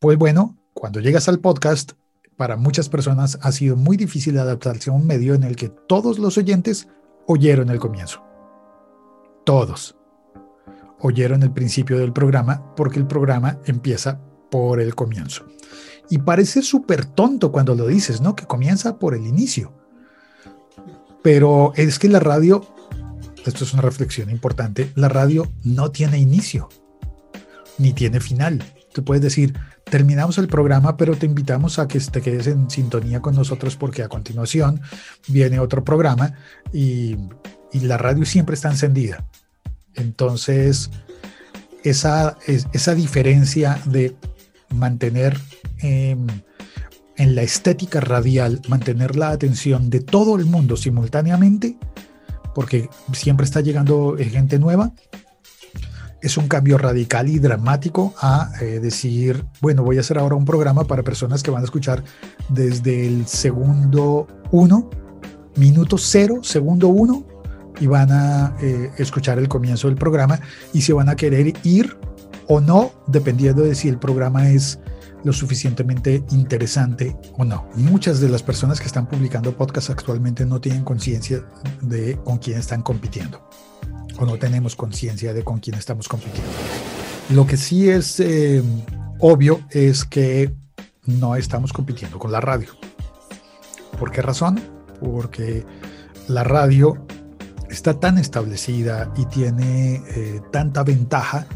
Pues bueno, cuando llegas al podcast, para muchas personas ha sido muy difícil adaptarse a un medio en el que todos los oyentes oyeron el comienzo. Todos oyeron el principio del programa porque el programa empieza por el comienzo. Y parece súper tonto cuando lo dices, ¿no? Que comienza por el inicio. Pero es que la radio, esto es una reflexión importante, la radio no tiene inicio, ni tiene final. Puedes decir, terminamos el programa, pero te invitamos a que te quedes en sintonía con nosotros porque a continuación viene otro programa y, la radio siempre está encendida. Entonces, esa, esa diferencia de mantener em, en la estética radial, mantener la atención de todo el mundo simultáneamente, porque siempre está llegando gente nueva, es un cambio radical y dramático a eh, decir, bueno, voy a hacer ahora un programa para personas que van a escuchar desde el segundo uno, minuto cero, segundo uno, y van a eh, escuchar el comienzo del programa y se van a querer ir o no, dependiendo de si el programa es lo suficientemente interesante o no. Muchas de las personas que están publicando podcasts actualmente no tienen conciencia de con quién están compitiendo o no tenemos conciencia de con quién estamos compitiendo. Lo que sí es eh, obvio es que no estamos compitiendo con la radio. ¿Por qué razón? Porque la radio está tan establecida y tiene eh, tanta ventaja.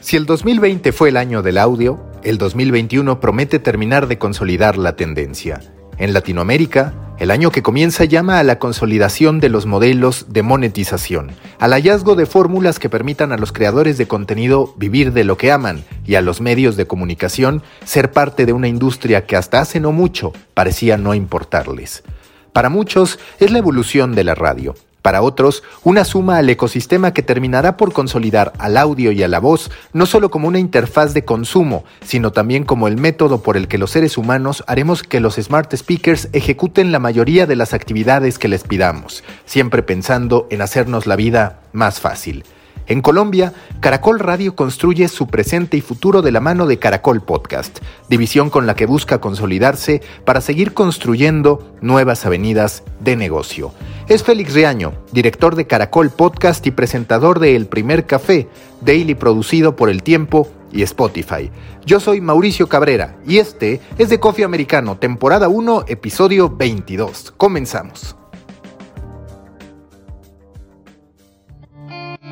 Si el 2020 fue el año del audio, el 2021 promete terminar de consolidar la tendencia. En Latinoamérica, el año que comienza llama a la consolidación de los modelos de monetización, al hallazgo de fórmulas que permitan a los creadores de contenido vivir de lo que aman y a los medios de comunicación ser parte de una industria que hasta hace no mucho parecía no importarles. Para muchos es la evolución de la radio, para otros, una suma al ecosistema que terminará por consolidar al audio y a la voz no solo como una interfaz de consumo, sino también como el método por el que los seres humanos haremos que los smart speakers ejecuten la mayoría de las actividades que les pidamos, siempre pensando en hacernos la vida más fácil. En Colombia, Caracol Radio construye su presente y futuro de la mano de Caracol Podcast, división con la que busca consolidarse para seguir construyendo nuevas avenidas de negocio. Es Félix Riaño, director de Caracol Podcast y presentador de El Primer Café, daily producido por El Tiempo y Spotify. Yo soy Mauricio Cabrera y este es de Coffee Americano, temporada 1, episodio 22. Comenzamos.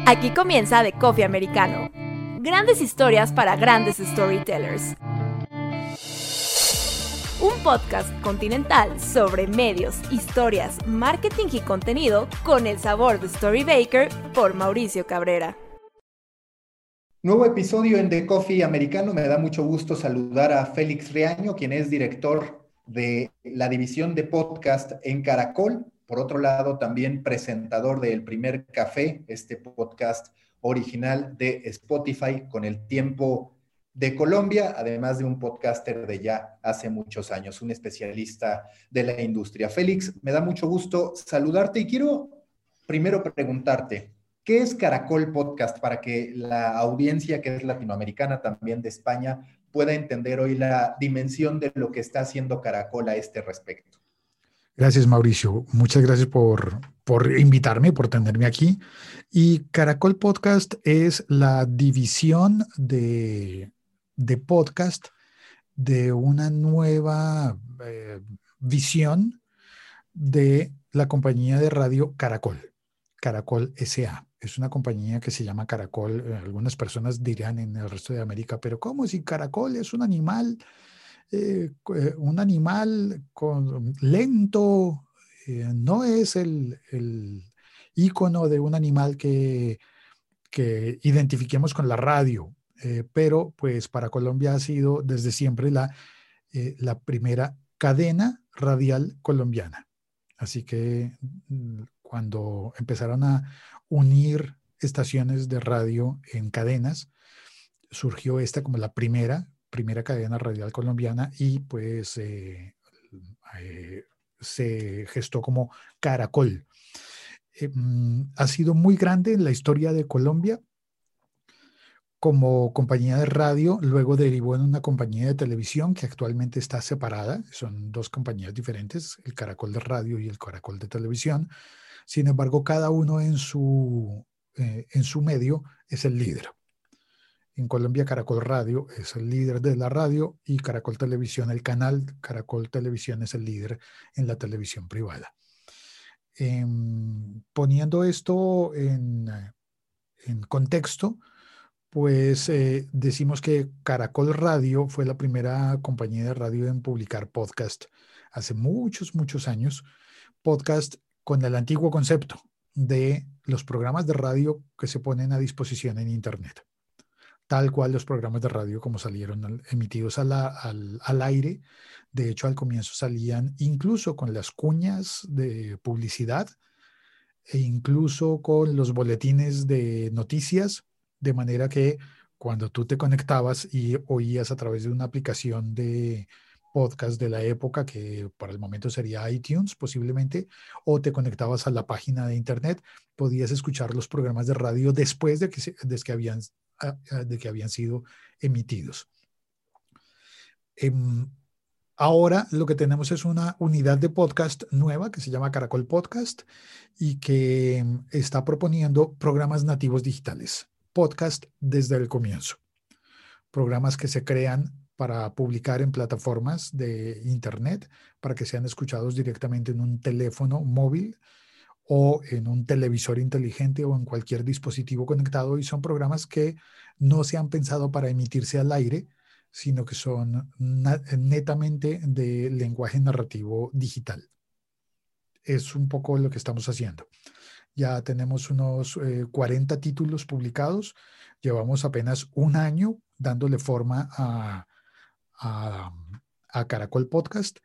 Aquí comienza The Coffee Americano. Grandes historias para grandes storytellers. Un podcast continental sobre medios, historias, marketing y contenido con el sabor de Story Baker por Mauricio Cabrera. Nuevo episodio en The Coffee Americano. Me da mucho gusto saludar a Félix Reaño, quien es director de la división de podcast en Caracol por otro lado, también presentador de El Primer Café, este podcast original de Spotify con el tiempo de Colombia, además de un podcaster de ya hace muchos años, un especialista de la industria. Félix, me da mucho gusto saludarte y quiero primero preguntarte, ¿qué es Caracol Podcast para que la audiencia que es latinoamericana, también de España, pueda entender hoy la dimensión de lo que está haciendo Caracol a este respecto? Gracias, Mauricio. Muchas gracias por, por invitarme, por tenerme aquí. Y Caracol Podcast es la división de, de podcast de una nueva eh, visión de la compañía de radio Caracol, Caracol SA. Es una compañía que se llama Caracol. Eh, algunas personas dirán en el resto de América, pero ¿cómo si Caracol es un animal? Eh, un animal lento, no es el, el icono de un animal que, que identifiquemos con la radio, pero pues para Colombia ha sido desde siempre la, la primera cadena radial colombiana. Así que mm, cuando empezaron a unir estaciones de radio en cadenas, surgió esta como la primera primera cadena radial colombiana y pues eh, eh, se gestó como Caracol. Eh, mm, ha sido muy grande en la historia de Colombia. Como compañía de radio, luego derivó en una compañía de televisión que actualmente está separada. Son dos compañías diferentes, el Caracol de Radio y el Caracol de Televisión. Sin embargo, cada uno en su, eh, en su medio es el líder. En Colombia, Caracol Radio es el líder de la radio y Caracol Televisión, el canal Caracol Televisión es el líder en la televisión privada. Em, poniendo esto en, en contexto, pues eh, decimos que Caracol Radio fue la primera compañía de radio en publicar podcast hace muchos, muchos años. Podcast con el antiguo concepto de los programas de radio que se ponen a disposición en Internet. Tal cual los programas de radio como salieron emitidos al, al aire. De hecho, al comienzo salían incluso con las cuñas de publicidad e incluso con los boletines de noticias de manera que cuando tú te conectabas y oías a través de una aplicación de podcast de la época, que para el momento sería iTunes posiblemente, o te conectabas a la página de internet, podías escuchar los programas de radio después de que, de habían, ah, ah, que habían sido emitidos. Em, ahora lo que tenemos es una unidad de podcast nueva que se llama Caracol Podcast y que em, está proponiendo programas nativos digitales podcast desde el comienzo. Programas que se crean para publicar en plataformas de Internet, para que sean escuchados directamente en un teléfono móvil o en un televisor inteligente o en cualquier dispositivo conectado. Y son programas que no se han pensado para emitirse al aire, sino que son netamente de lenguaje narrativo digital. Es un poco lo que estamos haciendo. Ya tenemos unos 40 eh, títulos publicados. Llevamos apenas un año dándole forma a, a, Caracol Podcast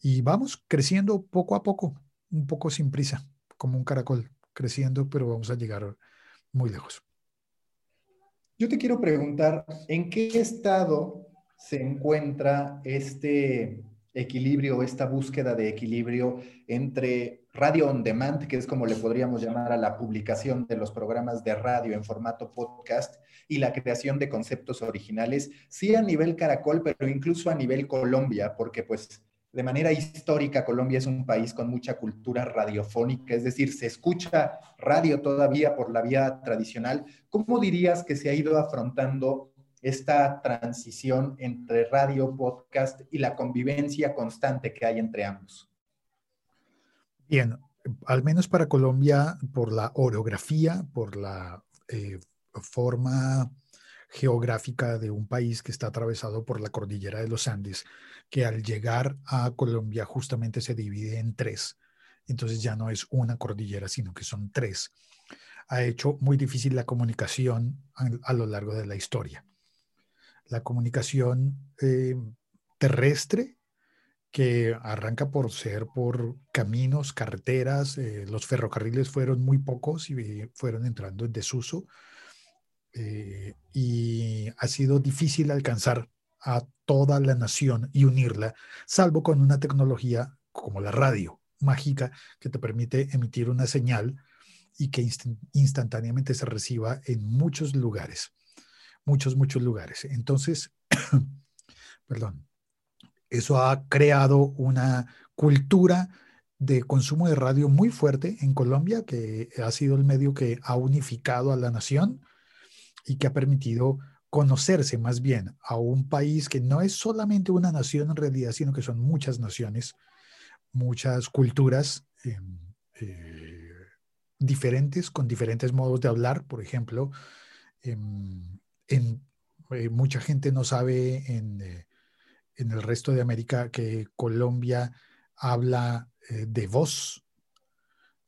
y vamos creciendo poco a poco, un poco sin prisa, como un caracol, creciendo, pero vamos a llegar muy lejos. Yo te quiero preguntar, ¿en qué estado se encuentra este equilibrio, esta búsqueda de equilibrio entre radio on demand, que es como le podríamos llamar a la publicación de los programas de radio en formato podcast, y la creación de conceptos originales, sí a nivel Caracol, pero incluso a nivel Colombia, porque pues de manera histórica Colombia es un país con mucha cultura radiofónica, es decir, se escucha radio todavía por la vía tradicional. ¿Cómo dirías que se ha ido afrontando esta transición entre radio, podcast y la convivencia constante que hay entre ambos? Bien, al menos para Colombia, por la orografía, por la eh, forma geográfica de un país que está atravesado por la cordillera de los Andes, que al llegar a Colombia justamente se divide en tres. Entonces ya no es una cordillera, sino que son tres. Ha hecho muy difícil la comunicación a lo largo de la historia la comunicación eh, terrestre que arranca por ser por caminos, carreteras, eh, los ferrocarriles fueron muy pocos y fueron entrando en desuso eh, y ha sido difícil alcanzar a toda la nación y unirla, salvo con una tecnología como la radio mágica que te permite emitir una señal y que instantáneamente se reciba en muchos lugares muchos, muchos lugares. Entonces, perdón, eso ha creado una cultura de consumo de radio muy fuerte en Colombia, que ha sido el medio que ha unificado a la nación y que ha permitido conocerse más bien a un país que no es solamente una nación en realidad, sino que son muchas naciones, muchas culturas em, eh, diferentes, con diferentes modos de hablar. Por ejemplo, em, en, eh, mucha gente no sabe eh, en, el resto de América que Colombia habla eh, de voz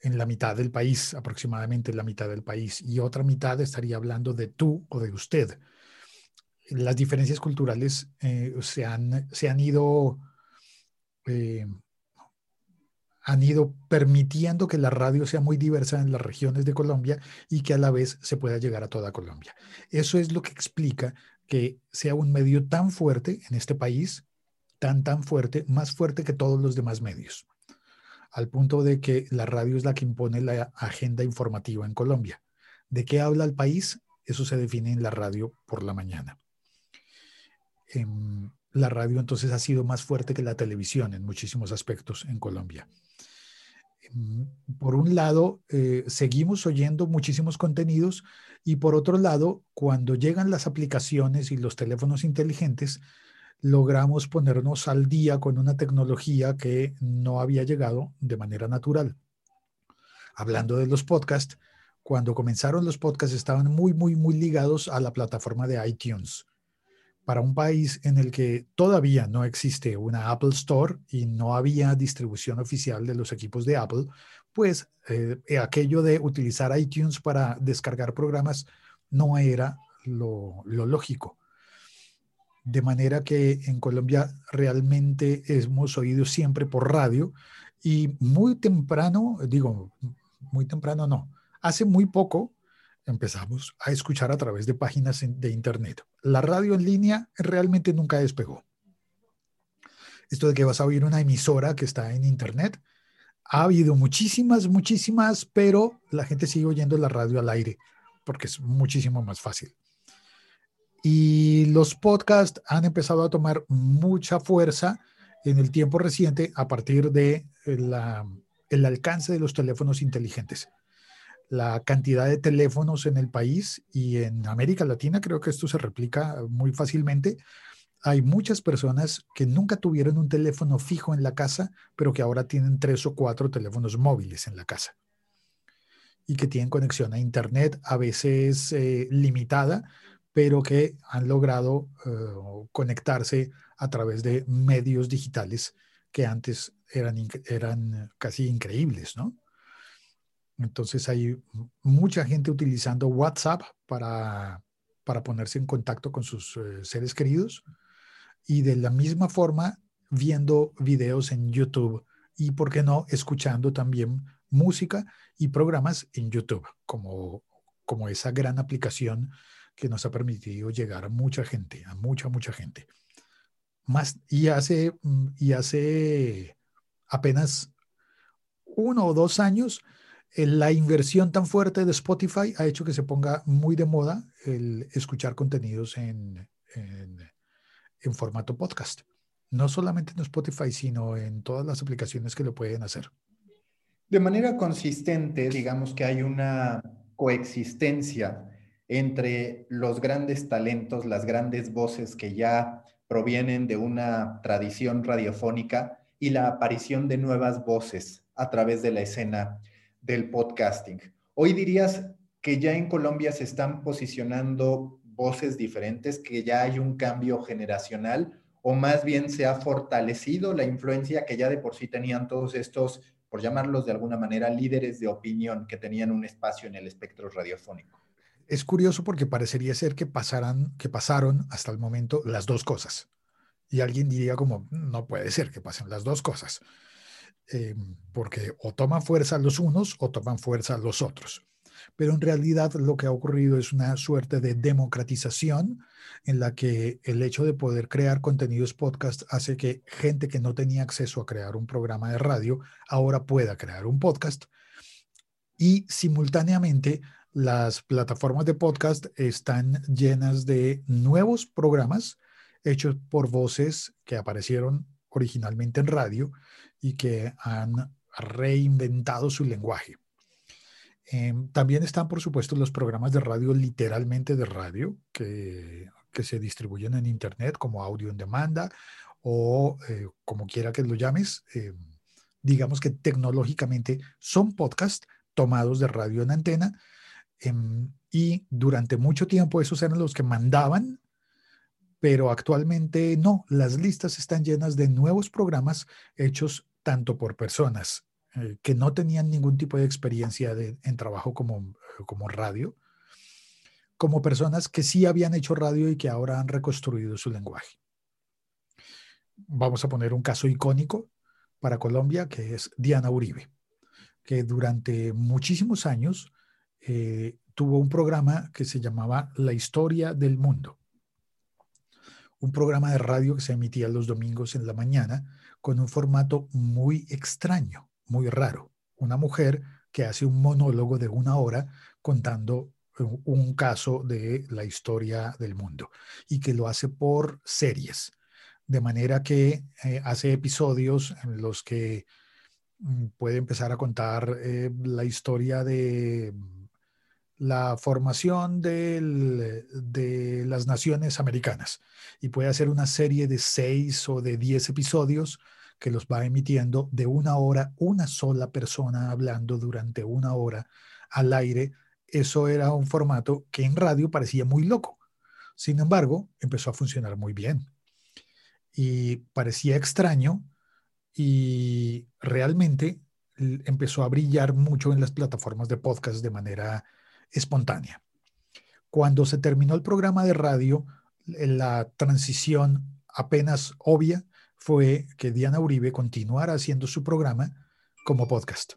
en la mitad del país, aproximadamente en la mitad del país, y otra mitad estaría hablando de tú o de usted. Las diferencias culturales se, han, se han ido han ido permitiendo que la radio sea muy diversa en las regiones de Colombia y que a la vez se pueda llegar a toda Colombia. Eso es lo que explica que sea un medio tan fuerte en este país, tan, tan fuerte, más fuerte que todos los demás medios, al punto de que la radio es la que impone la agenda informativa en Colombia. ¿De qué habla el país? eso se define en la radio por la mañana. Em, la radio entonces ha sido más fuerte que la televisión en muchísimos aspectos en Colombia. Em, por un lado, eh, seguimos oyendo muchísimos contenidos y por otro lado, cuando llegan las aplicaciones y los teléfonos inteligentes, logramos ponernos al día con una tecnología que no había llegado de manera natural. Hablando de los podcasts, cuando comenzaron los podcasts estaban muy, muy, muy ligados a la plataforma de iTunes para un país en el que todavía no existe una Apple Store y no había distribución oficial de los equipos de Apple, pues eh, aquello de utilizar iTunes para descargar programas no era lo, lógico. De manera que en Colombia realmente hemos oído siempre por radio y muy temprano, digo, muy temprano no, hace muy poco empezamos a escuchar a través de páginas de Internet. La radio en línea realmente nunca despegó. Esto de que vas a oír una emisora que está en Internet, ha habido muchísimas, muchísimas, pero la gente sigue oyendo la radio al aire porque es muchísimo más fácil. Y los podcasts han empezado a tomar mucha fuerza en el tiempo reciente a partir de la, el alcance de los teléfonos inteligentes la cantidad de teléfonos en el país y en América Latina, creo que esto se replica muy fácilmente. Hay muchas personas que nunca tuvieron un teléfono fijo en la casa, pero que ahora tienen tres o cuatro teléfonos móviles en la casa y que tienen conexión a Internet, a veces eh, limitada, pero que han logrado eh, conectarse a través de medios digitales que antes eran, eran casi increíbles, ¿no? Entonces hay mucha gente utilizando WhatsApp para, para ponerse en contacto con sus eh, seres queridos y de la misma forma viendo videos en YouTube y, ¿por qué no?, escuchando también música y programas en YouTube, como, como esa gran aplicación que nos ha permitido llegar a mucha gente, a mucha, mucha gente. Más, y hace, y hace apenas uno o dos años la inversión tan fuerte de Spotify ha hecho que se ponga muy de moda el escuchar contenidos en, en, formato podcast. No solamente en Spotify, sino en todas las aplicaciones que lo pueden hacer. De manera consistente, digamos que hay una coexistencia entre los grandes talentos, las grandes voces que ya provienen de una tradición radiofónica y la aparición de nuevas voces a través de la escena del podcasting. Hoy dirías que ya en Colombia se están posicionando voces diferentes, que ya hay un cambio generacional o más bien se ha fortalecido la influencia que ya de por sí tenían todos estos, por llamarlos de alguna manera, líderes de opinión que tenían un espacio en el espectro radiofónico. Es curioso porque parecería ser que pasaran, que pasaron hasta el momento las dos cosas. Y alguien diría como, no puede ser que pasen las dos cosas. Eh, porque o toman fuerza los unos o toman fuerza los otros. Pero en realidad lo que ha ocurrido es una suerte de democratización en la que el hecho de poder crear contenidos podcast hace que gente que no tenía acceso a crear un programa de radio ahora pueda crear un podcast. Y simultáneamente las plataformas de podcast están llenas de nuevos programas hechos por voces que aparecieron originalmente en radio y que han reinventado su lenguaje. Em, también están, por supuesto, los programas de radio, literalmente de radio, que, se distribuyen en Internet como audio en demanda o eh, como quiera que lo llames. Em, digamos que tecnológicamente son podcasts tomados de radio en antena em, y durante mucho tiempo esos eran los que mandaban pero actualmente no, las listas están llenas de nuevos programas hechos tanto por personas eh, que no tenían ningún tipo de experiencia en trabajo como, como radio, como personas que sí habían hecho radio y que ahora han reconstruido su lenguaje. Vamos a poner un caso icónico para Colombia, que es Diana Uribe, que durante muchísimos años eh, tuvo un programa que se llamaba La historia del mundo un programa de radio que se emitía los domingos en la mañana con un formato muy extraño, muy raro. Una mujer que hace un monólogo de una hora contando un caso de la historia del mundo y que lo hace por series, de manera que eh, hace episodios en los que mm, puede empezar a contar eh, la historia de la formación de las naciones americanas y puede hacer una serie de seis o de diez episodios que los va emitiendo de una hora, una sola persona hablando durante una hora al aire eso era un formato que en radio parecía muy loco. Sin embargo, empezó a funcionar muy bien. Y parecía extraño y realmente empezó a brillar mucho en las plataformas de podcast de manera espontánea. Cuando se terminó el programa de radio, la transición apenas obvia fue que Diana Uribe continuara haciendo su programa como podcast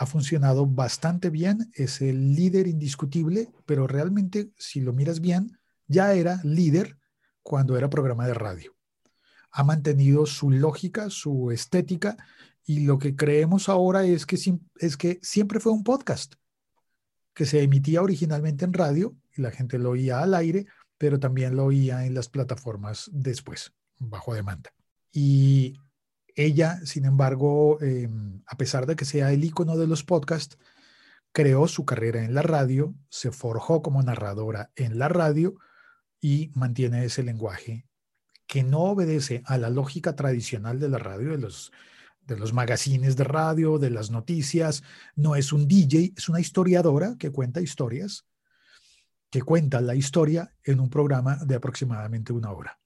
ha funcionado bastante bien, es el líder indiscutible, pero realmente si lo miras bien, ya era líder cuando era programa de radio. Ha mantenido su lógica, su estética, y lo que creemos ahora es que, es que siempre fue un podcast que se emitía originalmente en radio y la gente lo oía al aire, pero también lo oía en las plataformas después, bajo demanda. Y ella, sin embargo, em, a pesar de que sea el icono de los podcasts, creó su carrera en la radio, se forjó como narradora en la radio y mantiene ese lenguaje que no obedece a la lógica tradicional de la radio, de los, de los magazines de radio, de las noticias. No es un DJ, es una historiadora que cuenta historias, que cuenta la historia en un programa de aproximadamente una hora.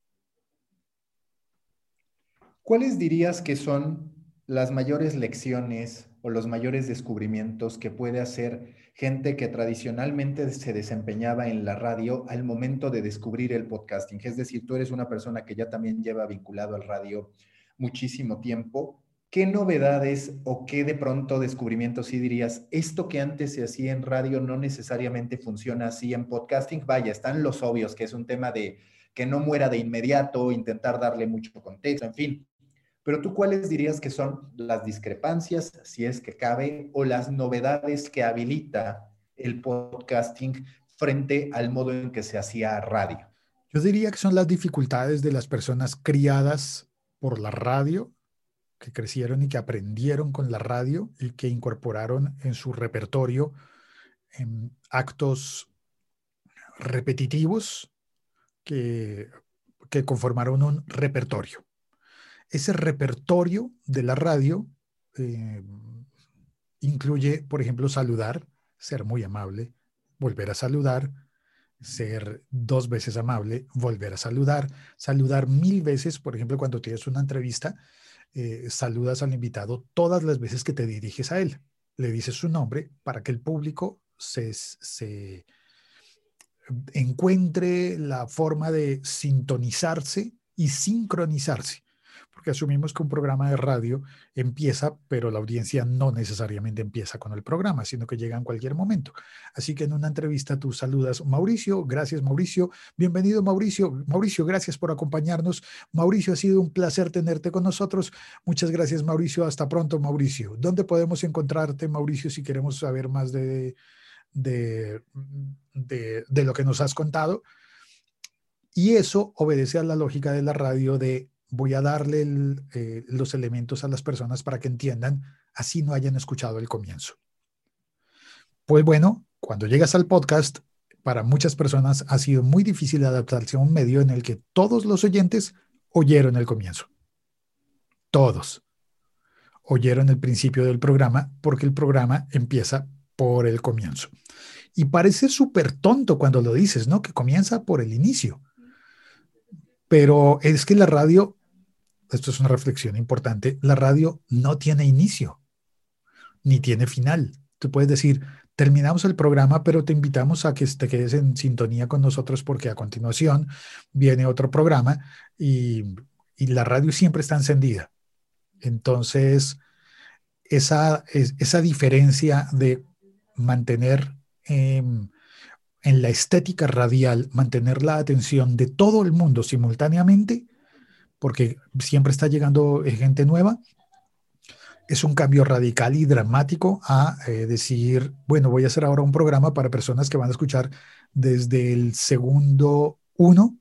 ¿Cuáles dirías que son las mayores lecciones o los mayores descubrimientos que puede hacer gente que tradicionalmente se desempeñaba en la radio al momento de descubrir el podcasting? Es decir, tú eres una persona que ya también lleva vinculado al radio muchísimo tiempo. ¿Qué novedades o qué de pronto descubrimientos sí dirías, esto que antes se hacía en radio no necesariamente funciona así en podcasting? Vaya, están los obvios, que es un tema de que no muera de inmediato, intentar darle mucho contexto, en fin. Pero tú, ¿cuáles dirías que son las discrepancias, si es que cabe, o las novedades que habilita el podcasting frente al modo en que se hacía radio? Yo diría que son las dificultades de las personas criadas por la radio, que crecieron y que aprendieron con la radio y que incorporaron en su repertorio actos repetitivos que, que conformaron un repertorio. Ese repertorio de la radio eh, incluye, por ejemplo, saludar, ser muy amable, volver a saludar, ser dos veces amable, volver a saludar, saludar mil veces, por ejemplo, cuando tienes una entrevista, eh, saludas al invitado todas las veces que te diriges a él. Le dices su nombre para que el público se, se encuentre la forma de sintonizarse y sincronizarse porque asumimos que un programa de radio empieza, pero la audiencia no necesariamente empieza con el programa, sino que llega en cualquier momento. Así que en una entrevista tú saludas, Mauricio, gracias Mauricio, bienvenido Mauricio, Mauricio, gracias por acompañarnos. Mauricio, ha sido un placer tenerte con nosotros. Muchas gracias Mauricio, hasta pronto Mauricio. ¿Dónde podemos encontrarte Mauricio si queremos saber más de, de, de, de lo que nos has contado? Y eso obedece a la lógica de la radio de voy a darle eh, los elementos a las personas para que entiendan, así no hayan escuchado el comienzo. Pues bueno, cuando llegas al podcast, para muchas personas ha sido muy difícil adaptarse a un medio en el que todos los oyentes oyeron el comienzo. Todos oyeron el principio del programa porque el programa empieza por el comienzo. Y parece súper tonto cuando lo dices, ¿no? Que comienza por el inicio. Pero es que la radio esto es una reflexión importante, la radio no tiene inicio, ni tiene final. Tú puedes decir, terminamos el programa, pero te invitamos a que te quedes en sintonía con nosotros porque a continuación viene otro programa y, la radio siempre está encendida. Entonces, esa, esa diferencia de mantener em, en la estética radial, mantener la atención de todo el mundo simultáneamente, porque siempre está llegando eh, gente nueva, es un cambio radical y dramático a eh, decir, bueno, voy a hacer ahora un programa para personas que van a escuchar desde el segundo uno,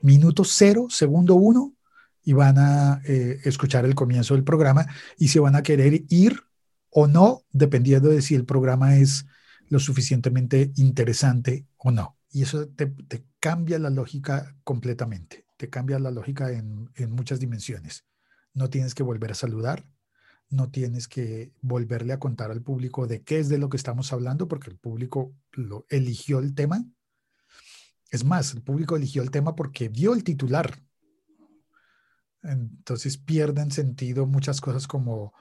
minuto cero, segundo uno, y van a eh, escuchar el comienzo del programa y se van a querer ir o no, dependiendo de si el programa es lo suficientemente interesante o no. Y eso te, cambia la lógica completamente, te cambia la lógica en, muchas dimensiones. No tienes que volver a saludar, no tienes que volverle a contar al público de qué es de lo que estamos hablando, porque el público lo eligió el tema. Es más, el público eligió el tema porque vio el titular. Entonces pierden sentido muchas cosas como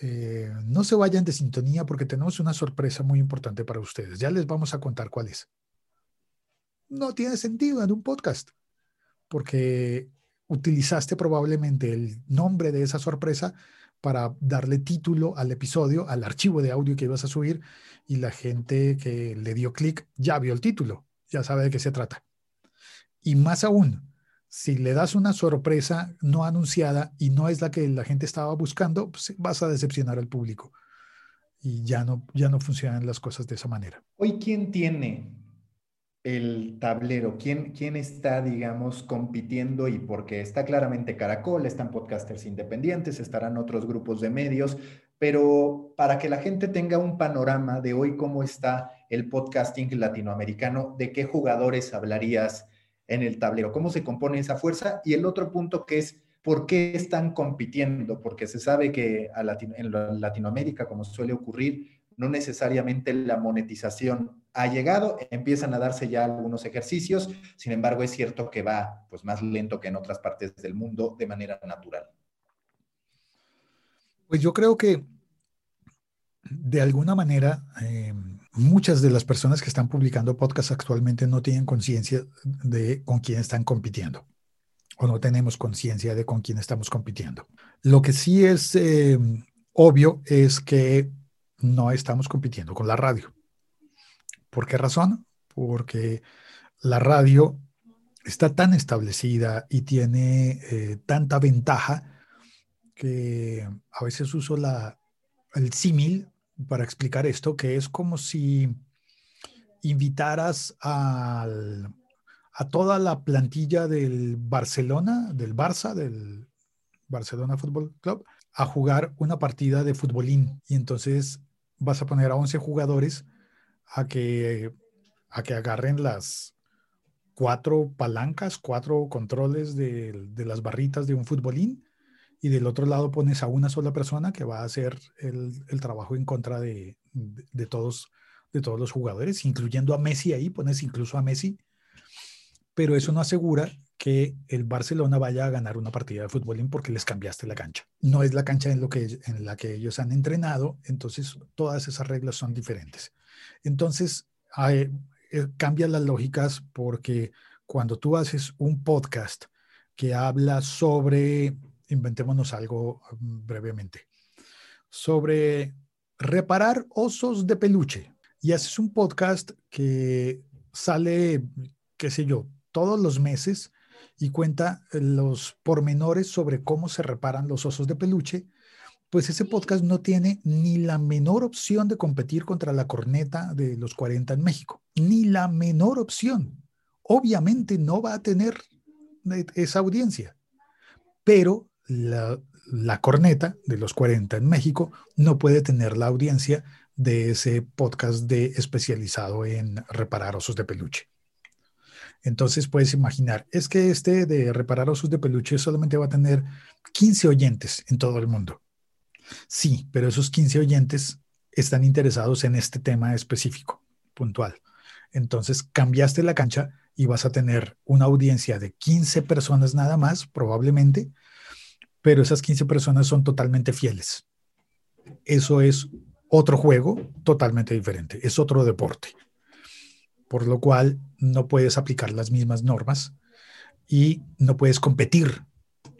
eh, no se vayan de sintonía porque tenemos una sorpresa muy importante para ustedes. Ya les vamos a contar cuál es. No tiene sentido en un podcast porque utilizaste probablemente el nombre de esa sorpresa para darle título al episodio, al archivo de audio que ibas a subir y la gente que le dio clic ya vio el título, ya sabe de qué se trata. Y más aún, si le das una sorpresa no anunciada y no es la que la gente estaba buscando, pues vas a decepcionar al público y ya no, ya no funcionan las cosas de esa manera. Hoy, ¿quién tiene el tablero? ¿Quién, ¿Quién está, digamos, compitiendo? Y porque está claramente Caracol, están podcasters independientes, estarán otros grupos de medios, pero para que la gente tenga un panorama de hoy cómo está el podcasting latinoamericano, ¿de qué jugadores hablarías en el tablero? ¿Cómo se compone esa fuerza? Y el otro punto que es, ¿por qué están compitiendo? Porque se sabe que en Latinoamérica, como suele ocurrir, no necesariamente la monetización ha llegado, empiezan a darse ya algunos ejercicios, sin embargo es cierto que va pues más lento que en otras partes del mundo de manera natural. Pues yo creo que de alguna manera eh, muchas de las personas que están publicando podcasts actualmente no tienen conciencia de con quién están compitiendo o no tenemos conciencia de con quién estamos compitiendo. Lo que sí es eh, obvio es que no estamos compitiendo con la radio. ¿Por qué razón? Porque la radio está tan establecida y tiene eh, tanta ventaja que a veces uso la, el símil para explicar esto, que es como si invitaras a toda la plantilla del Barcelona, del Barça, del Barcelona Fútbol Club, a jugar una partida de futbolín. Y entonces vas a poner a 11 jugadores a que, a que agarren las cuatro palancas, cuatro controles de, las barritas de un futbolín y del otro lado pones a una sola persona que va a hacer el, trabajo en contra de, de, todos, de todos los jugadores, incluyendo a Messi ahí, pones incluso a Messi, pero eso no asegura que el Barcelona vaya a ganar una partida de fútbol porque les cambiaste la cancha. No es la cancha en, lo que, en la que ellos han entrenado, entonces todas esas reglas son diferentes. Entonces, hay, eh, cambian las lógicas porque cuando tú haces un podcast que habla sobre, inventémonos algo mm, brevemente, sobre reparar osos de peluche y haces un podcast que sale, qué sé yo, todos los meses y cuenta los pormenores sobre cómo se reparan los osos de peluche, pues ese podcast no tiene ni la menor opción de competir contra la corneta de los 40 en México, ni la menor opción. Obviamente no va a tener esa audiencia, pero la, la corneta de los 40 en México no puede tener la audiencia de ese podcast de especializado en reparar osos de peluche. Entonces puedes imaginar, es que este de reparar osos de peluche solamente va a tener 15 oyentes en todo el mundo. Sí, pero esos 15 oyentes están interesados en este tema específico, puntual. Entonces cambiaste la cancha y vas a tener una audiencia de 15 personas nada más, probablemente, pero esas 15 personas son totalmente fieles. Eso es otro juego totalmente diferente, es otro deporte por lo cual no puedes aplicar las mismas normas y no puedes competir.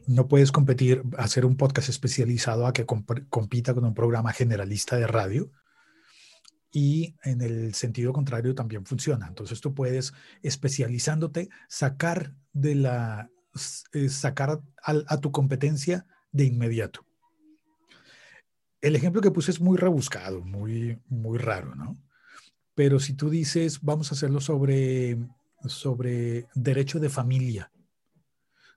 No puedes competir, hacer un podcast especializado a que compita con un programa generalista de radio. Y en el sentido contrario también funciona. Entonces tú puedes, especializándote, sacar de la, eh, sacar a, a tu competencia de inmediato. el ejemplo que puse es muy rebuscado, muy, muy raro, ¿no? Pero si tú dices, vamos a hacerlo sobre, sobre derecho de familia,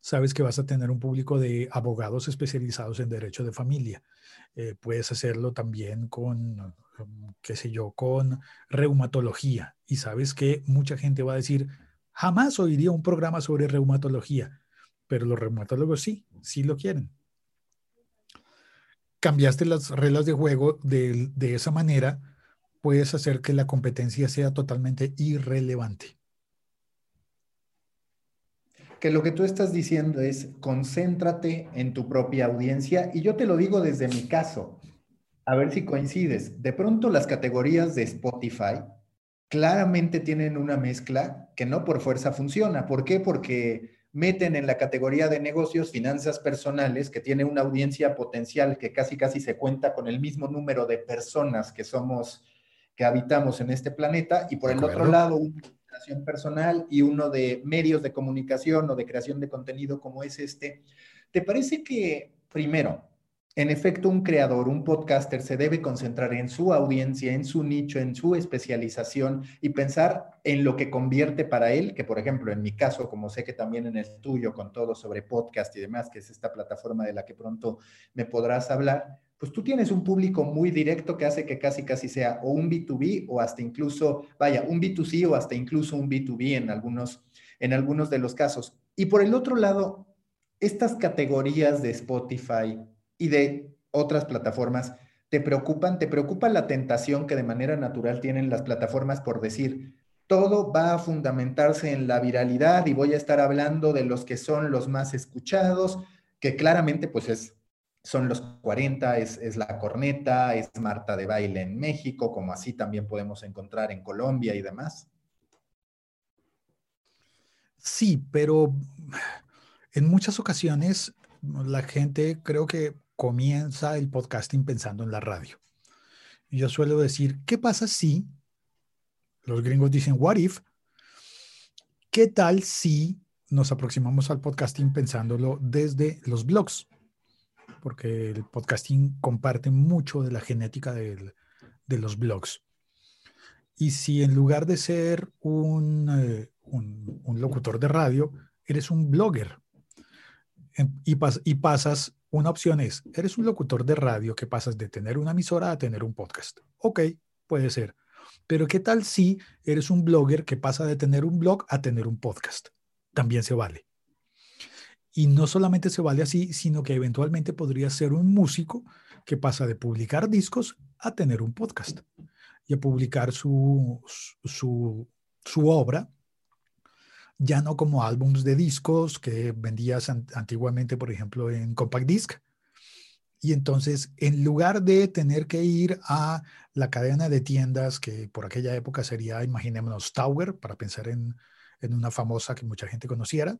sabes que vas a tener un público de abogados especializados en derecho de familia. Eh, puedes hacerlo también con, qué sé yo, con reumatología. Y sabes que mucha gente va a decir, jamás oiría un programa sobre reumatología, pero los reumatólogos sí, sí lo quieren. Cambiaste las reglas de juego de, de esa manera, puedes hacer que la competencia sea totalmente irrelevante que lo que tú estás diciendo es concéntrate en tu propia audiencia y yo te lo digo desde mi caso, a ver si coincides. De pronto las categorías de Spotify claramente tienen una mezcla que no por fuerza funciona. ¿Por qué? Porque meten en la categoría de negocios finanzas personales que tiene una audiencia potencial que casi casi se cuenta con el mismo número de personas que somos que habitamos en este planeta y por el otro lado un personal y uno de medios de comunicación o de creación de contenido como es este, ¿te parece que, primero, en efecto, un creador, un podcaster se debe concentrar en su audiencia, en su nicho, en su especialización y pensar en lo que convierte para él, que por ejemplo, en mi caso, como sé que también en el tuyo, con todo sobre podcast y demás, que es esta plataforma de la que pronto me podrás hablar, pues tú tienes un público muy directo que hace que casi casi sea o un B2B o hasta incluso, vaya, un B2C o hasta incluso un B2B en algunos, en algunos de los casos. Y por el otro lado, estas categorías de Spotify y de otras plataformas, ¿te preocupan? ¿Te preocupa la tentación que de manera natural tienen las plataformas por decir, todo va a fundamentarse en la viralidad y voy a estar hablando de los que son los más escuchados, que claramente pues es son los 40, es, la corneta, es Marta de baile en México, como así también podemos encontrar en Colombia y demás. Sí, pero en muchas ocasiones la gente creo que comienza el podcasting pensando en la radio. Yo suelo decir, ¿qué pasa si, los gringos dicen, what if, qué tal si nos aproximamos al podcasting pensándolo desde los blogs? Porque el podcasting comparte mucho de la genética de los blogs. Y si en lugar de ser un, eh, locutor de radio, eres un blogger y, y pasas, una opción es, eres un locutor de radio que pasas de tener una emisora a tener un podcast. Ok, puede ser. Pero ¿qué tal si eres un blogger que pasa de tener un blog a tener un podcast? También se vale. Y no solamente se vale así, sino que eventualmente podría ser un músico que pasa de publicar discos a tener un podcast y a publicar su, su, obra, ya no como álbums de discos que vendías antiguamente, por ejemplo, en compact disc. Y entonces, en lugar de tener que ir a la cadena de tiendas, que por aquella época sería, imaginémonos, Tower, para pensar en, en una famosa que mucha gente conociera,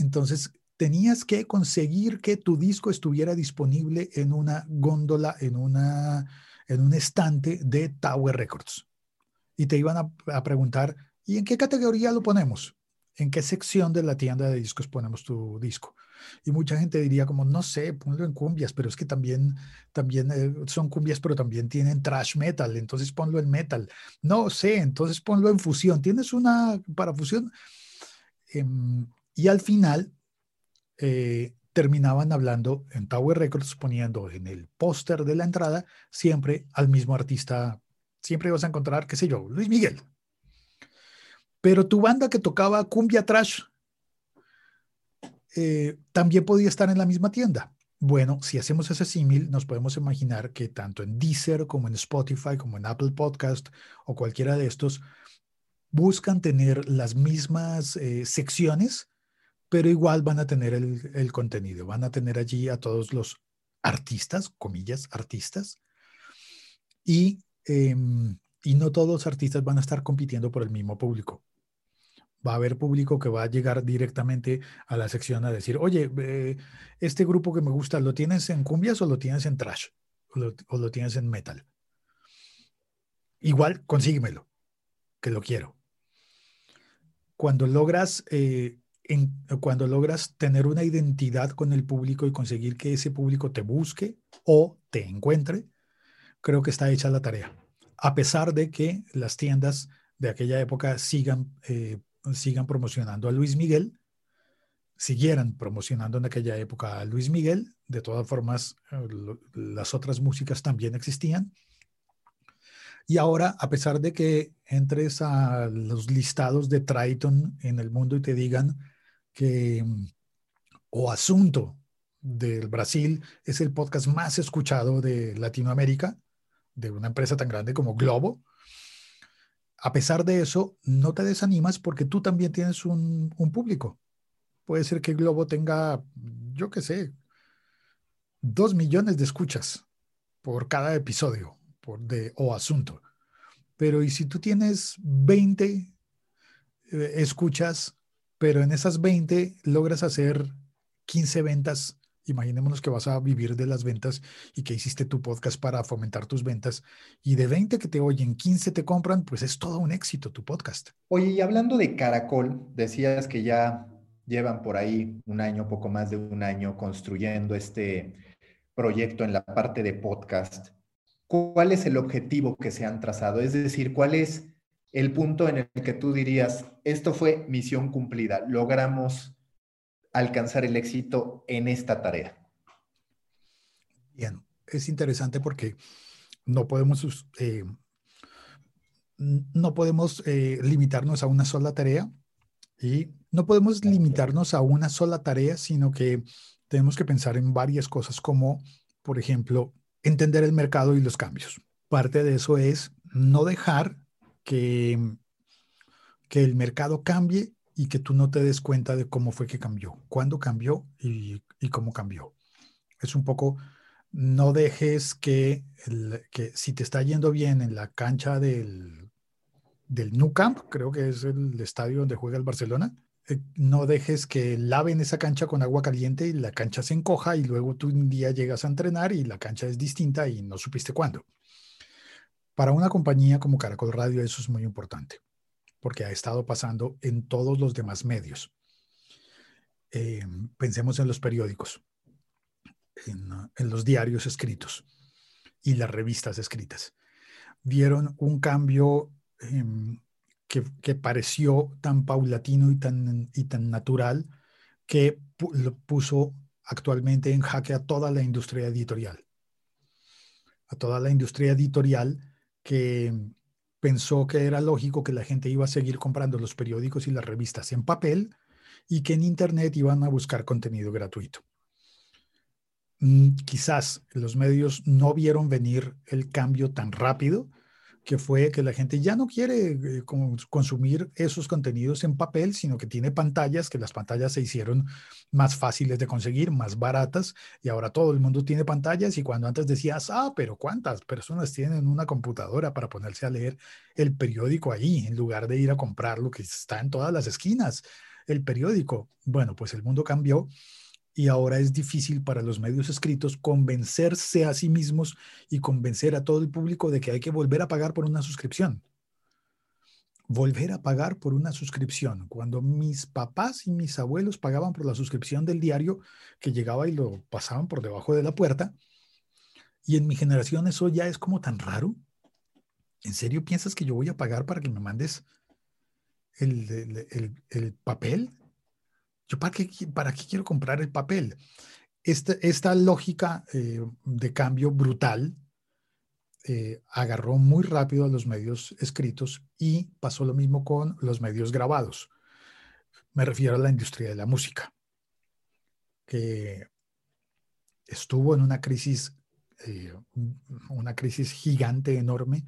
entonces, tenías que conseguir que tu disco estuviera disponible en una góndola, en, una, en un estante de Tower Records. Y te iban a, preguntar, ¿y en qué categoría lo ponemos? ¿En qué sección de la tienda de discos ponemos tu disco? Y mucha gente diría como, no sé, ponlo en cumbias, pero es que también, también eh, son cumbias, pero también tienen trash metal, entonces ponlo en metal. No sé, entonces ponlo en fusión. ¿Tienes una para fusión? Em, y al final eh, terminaban hablando en Tower Records, poniendo en el póster de la entrada siempre al mismo artista. Siempre vas a encontrar, qué sé yo, Luis Miguel. Pero tu banda que tocaba cumbia trash eh, también podía estar en la misma tienda. Bueno, si hacemos ese símil, nos podemos imaginar que tanto en Deezer como en Spotify, como en Apple Podcast o cualquiera de estos, buscan tener las mismas eh, secciones pero igual van a tener el, contenido, van a tener allí a todos los artistas, comillas, artistas, y, em, y no todos los artistas van a estar compitiendo por el mismo público. Va a haber público que va a llegar directamente a la sección a decir, oye, este grupo que me gusta, ¿lo tienes en cumbias o lo tienes en trash? ¿O lo, tienes en metal? Igual, consíguemelo, que lo quiero. Cuando logras eh, cuando logras tener una identidad con el público y conseguir que ese público te busque o te encuentre, creo que está hecha la tarea. A pesar de que las tiendas de aquella época sigan, eh, sigan promocionando a Luis Miguel, siguieran promocionando en aquella época a Luis Miguel, de todas formas eh, las otras músicas también existían. Y ahora, a pesar de que entres a los listados de Triton en el mundo y te digan que O Asunto del Brasil es el podcast más escuchado de Latinoamérica, de una empresa tan grande como Globo, a pesar de eso, no te desanimas porque tú también tienes un, público. Puede ser que Globo tenga, yo qué sé, dos millones de escuchas por cada episodio por de, o asunto. Pero ¿y si tú tienes 20 eh, escuchas, pero en esas 20 logras hacer 15 ventas Imaginémonos que vas a vivir de las ventas y que hiciste tu podcast para fomentar tus ventas y de 20 que te oyen, 15 te compran, pues es todo un éxito tu podcast. Oye, y hablando de Caracol, decías que ya llevan por ahí un año, poco más de un año construyendo este proyecto en la parte de podcast. ¿Cuál es el objetivo que se han trazado? Es decir, ¿cuál es el punto en el que tú dirías, esto fue misión cumplida, logramos alcanzar el éxito en esta tarea? Bien, es interesante porque no podemos, eh, no podemos eh, limitarnos a una sola tarea y no podemos limitarnos a una sola tarea, sino que tenemos que pensar en varias cosas como, por ejemplo, entender el mercado y los cambios. Parte de eso es no dejar que, que el mercado cambie y que tú no te des cuenta de cómo fue que cambió, cuándo cambió y, cómo cambió. Es un poco, no dejes que, que si te está yendo bien en la cancha del, del Nou Camp, creo que es el estadio donde juega el Barcelona, eh, no dejes que laven esa cancha con agua caliente y la cancha se encoja y luego tú un día llegas a entrenar y la cancha es distinta y no supiste cuándo. Para una compañía como Caracol Radio eso es muy importante porque ha estado pasando en todos los demás medios. Eh, pensemos en los periódicos, en, los diarios escritos y las revistas escritas. Vieron un cambio em, que, pareció tan paulatino y tan, y tan natural que lo puso actualmente en jaque a toda la industria editorial. A toda la industria editorial que pensó que era lógico que la gente iba a seguir comprando los periódicos y las revistas en papel y que en Internet iban a buscar contenido gratuito. Mm, quizás los medios no vieron venir el cambio tan rápido que fue que la gente ya no quiere eh, consumir esos contenidos en papel, sino que tiene pantallas, que las pantallas se hicieron más fáciles de conseguir, más baratas, y ahora todo el mundo tiene pantallas y cuando antes decías, ah, pero ¿cuántas personas tienen una computadora para ponerse a leer el periódico ahí, en lugar de ir a comprar lo que está en todas las esquinas, el periódico? Bueno, pues el mundo cambió y ahora es difícil para los medios escritos convencerse a sí mismos y convencer a todo el público de que hay que volver a pagar por una suscripción. Volver a pagar por una suscripción. Cuando mis papás y mis abuelos pagaban por la suscripción del diario que llegaba y lo pasaban por debajo de la puerta, y en mi generación eso ya es como tan raro. ¿En serio piensas que yo voy a pagar para que me mandes el, el, el papel? ¿Yo para qué, quiero comprar el papel? Este, esta, lógica eh, de cambio brutal eh, agarró muy rápido a los medios escritos y pasó lo mismo con los medios grabados. Me refiero a la industria de la música, que estuvo en una crisis, eh, una crisis gigante, enorme,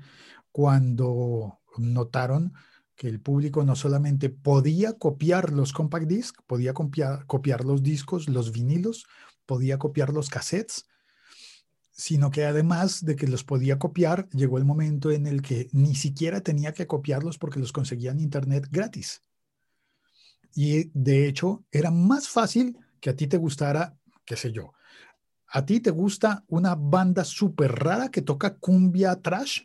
cuando notaron que el público no solamente podía copiar los compact disc, podía copiar, copiar los discos, los vinilos, podía copiar los cassettes, sino que además de que los podía copiar, llegó el momento en el que ni siquiera tenía que copiarlos porque los conseguía en internet gratis. Y de hecho, era más fácil que a ti te gustara, qué sé yo, a ti te gusta una banda súper rara que toca cumbia trash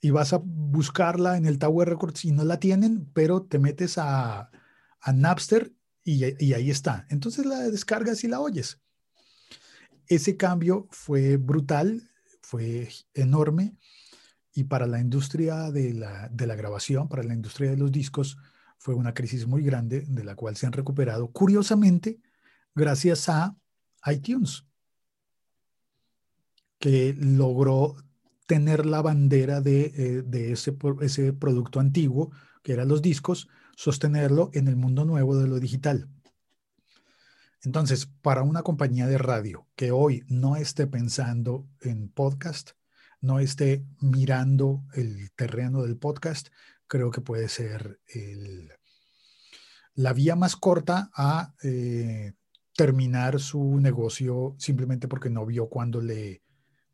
y vas a buscarla en el Tower Records y no la tienen, pero te metes a, Napster y, y ahí está. Entonces la descargas y la oyes. Ese cambio fue brutal, fue enorme y para la industria de la, de la, grabación, para la industria de los discos, fue una crisis muy grande de la cual se han recuperado, curiosamente, gracias a iTunes, que logró tener la bandera de, eh, ese producto antiguo, que eran los discos, sostenerlo en el mundo nuevo de lo digital. Entonces, para una compañía de radio que hoy no esté pensando en podcast, no esté mirando el terreno del podcast, creo que puede ser la vía más corta a eh, terminar su negocio simplemente porque no vio cuando le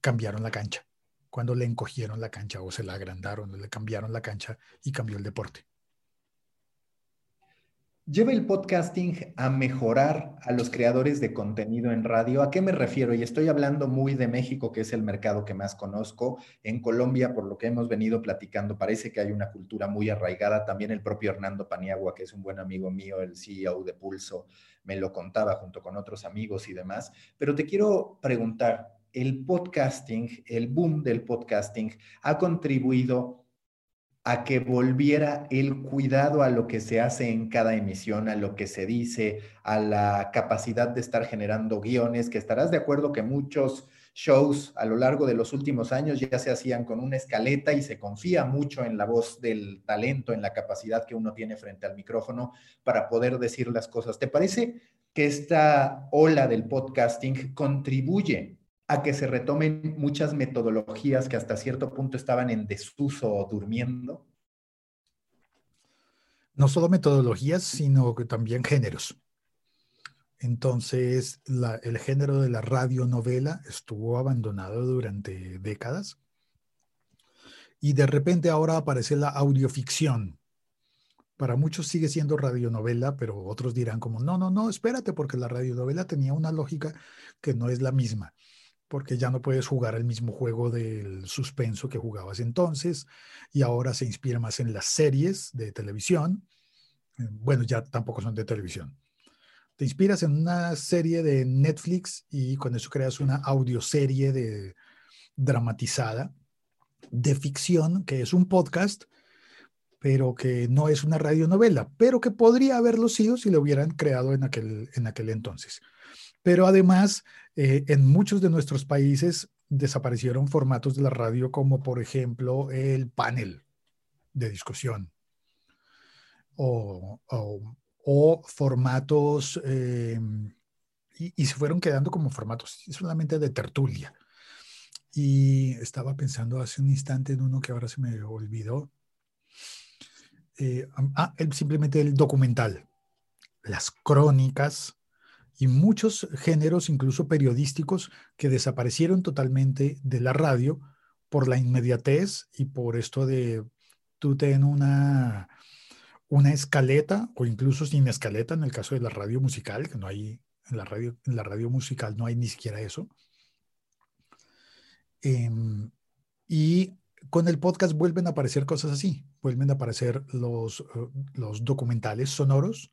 cambiaron la cancha, cuando le encogieron la cancha o se la agrandaron, o le cambiaron la cancha y cambió el deporte. ¿Lleva el podcasting a mejorar a los creadores de contenido en radio? ¿A qué me refiero? Y estoy hablando muy de México, que es el mercado que más conozco. En Colombia, por lo que hemos venido platicando, parece que hay una cultura muy arraigada. También el propio Hernando Paniagua, que es un buen amigo mío, el CEO de Pulso, me lo contaba junto con otros amigos y demás. Pero te quiero preguntar, ¿el podcasting, el boom del podcasting, ha contribuido a que volviera el cuidado a lo que se hace en cada emisión, a lo que se dice, a la capacidad de estar generando guiones, que estarás de acuerdo que muchos shows a lo largo de los últimos años ya se hacían con una escaleta y se confía mucho en la voz del talento, en la capacidad que uno tiene frente al micrófono para poder decir las cosas. ¿Te parece que esta ola del podcasting contribuye a que se retomen muchas metodologías que hasta cierto punto estaban en desuso o durmiendo? No solo metodologías, sino que también géneros. Entonces, el género de la radionovela estuvo abandonado durante décadas y de repente ahora aparece la audioficción. Para muchos sigue siendo radionovela, pero otros dirán como, no, no, no, espérate, porque la radionovela tenía una lógica que no es la misma porque ya no puedes jugar el mismo juego del suspenso que jugabas entonces y ahora se inspira más en las series de televisión. Bueno, ya tampoco son de televisión. Te inspiras en una serie de Netflix y con eso creas una audioserie de dramatizada de ficción que es un podcast, pero que no es una radionovela, pero que podría haberlo sido si lo hubieran creado en aquel, en aquel entonces. Pero además, eh, en muchos de nuestros países desaparecieron formatos de la radio como por ejemplo el panel de discusión o, formatos eh, y, se fueron quedando como formatos solamente de tertulia. Y estaba pensando hace un instante en uno que ahora se me olvidó. Eh, ah, simplemente el documental, las crónicas y muchos géneros, incluso periodísticos, que desaparecieron totalmente de la radio por la inmediatez y por esto de tú ten una, una escaleta o incluso sin escaleta en el caso de la radio musical, que no hay en la radio, en la radio musical no hay ni siquiera eso. Em, y con el podcast vuelven a aparecer cosas así, vuelven a aparecer los, eh, los documentales sonoros,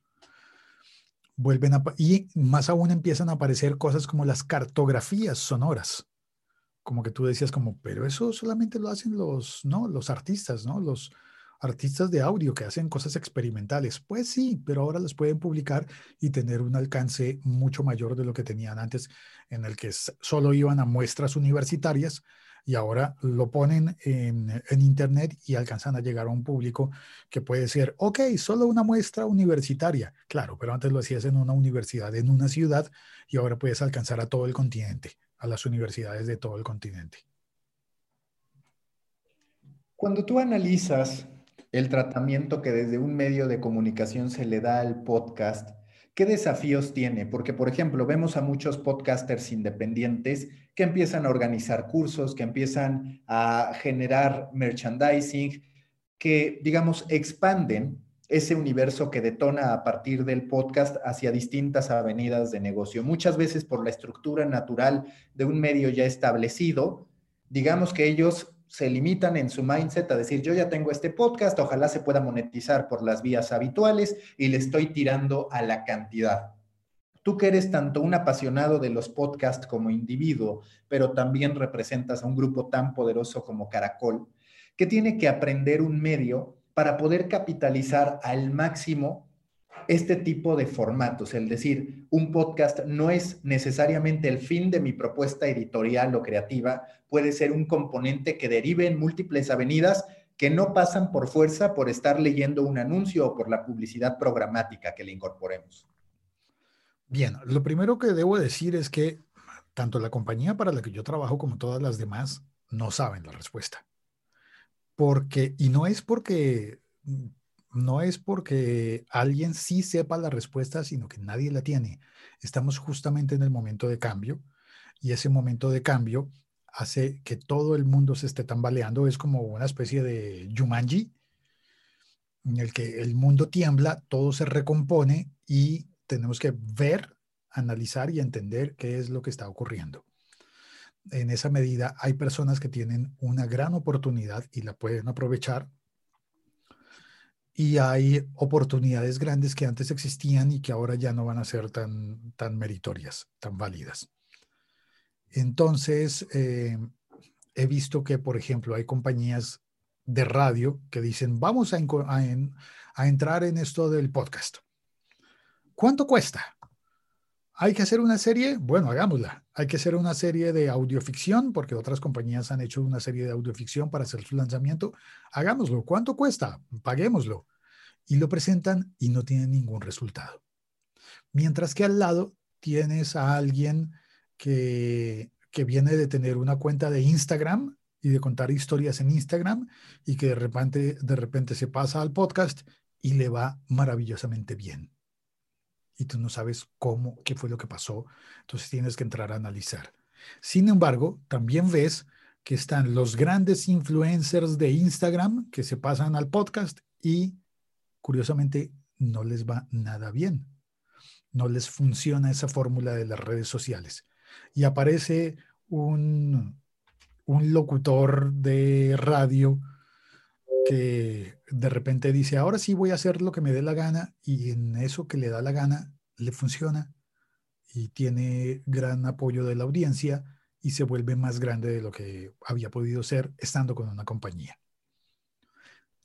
vuelven a, y más aún empiezan a aparecer cosas como las cartografías sonoras. Como que tú decías como, pero eso solamente lo hacen los, ¿no? Los artistas, ¿no? Los artistas de audio que hacen cosas experimentales. Pues sí, pero ahora las pueden publicar y tener un alcance mucho mayor de lo que tenían antes, en el que solo iban a muestras universitarias y ahora lo ponen en, Internet y alcanzan a llegar a un público que puede ser, ok, solo una muestra universitaria, claro, pero antes lo hacías en una universidad, en una ciudad, y ahora puedes alcanzar a todo el continente, a las universidades de todo el continente. Cuando tú analizas el tratamiento que desde un medio de comunicación se le da al podcast, ¿Qué desafíos tiene? Porque, por ejemplo, vemos a muchos podcasters independientes que empiezan a organizar cursos, que empiezan a generar merchandising, que, digamos, expanden ese universo que detona a partir del podcast hacia distintas avenidas de negocio. Muchas veces por la estructura natural de un medio ya establecido, digamos que ellos se limitan en su mindset a decir, yo ya tengo este podcast, ojalá se pueda monetizar por las vías habituales y le estoy tirando a la cantidad. Tú que eres tanto un apasionado de los podcasts como individuo, pero también representas a un grupo tan poderoso como Caracol, que tiene que aprender un medio para poder capitalizar al máximo este tipo de formatos, es decir, un podcast no es necesariamente el fin de mi propuesta editorial o creativa, puede ser un componente que derive en múltiples avenidas que no pasan por fuerza por estar leyendo un anuncio o por la publicidad programática que le incorporemos. Bien, lo primero que debo decir es que tanto la compañía para la que yo trabajo como todas las demás no saben la respuesta. Porque, y no es porque no es porque alguien sí sepa la respuesta, sino que nadie la tiene. Estamos justamente en el momento de cambio y ese momento de cambio hace que todo el mundo se esté tambaleando. Es como una especie de Jumanji en el que el mundo tiembla, todo se recompone y tenemos que ver, analizar y entender qué es lo que está ocurriendo. En esa medida hay personas que tienen una gran oportunidad y la pueden aprovechar y hay oportunidades grandes que antes existían y que ahora ya no van a ser tan, tan meritorias, tan válidas. Entonces, eh, he visto que, por ejemplo, hay compañías de radio que dicen, vamos a, a entrar en esto del podcast. ¿Cuánto cuesta? ¿Hay que hacer una serie? Bueno, hagámosla. Hay que hacer una serie de audioficción, porque otras compañías han hecho una serie de audioficción para hacer su lanzamiento. Hagámoslo. ¿Cuánto cuesta? Paguémoslo. Y lo presentan y no tienen ningún resultado. Mientras que al lado tienes a alguien que, que viene de tener una cuenta de Instagram y de contar historias en Instagram y que de repente, de repente se pasa al podcast y le va maravillosamente bien y tú no sabes cómo, qué fue lo que pasó, entonces tienes que entrar a analizar. Sin embargo, también ves que están los grandes influencers de Instagram que se pasan al podcast y curiosamente no les va nada bien. No les funciona esa fórmula de las redes sociales. Y aparece un, un locutor de radio que de repente dice, ahora sí voy a hacer lo que me dé la gana y en eso que le da la gana le funciona y tiene gran apoyo de la audiencia y se vuelve más grande de lo que había podido ser estando con una compañía.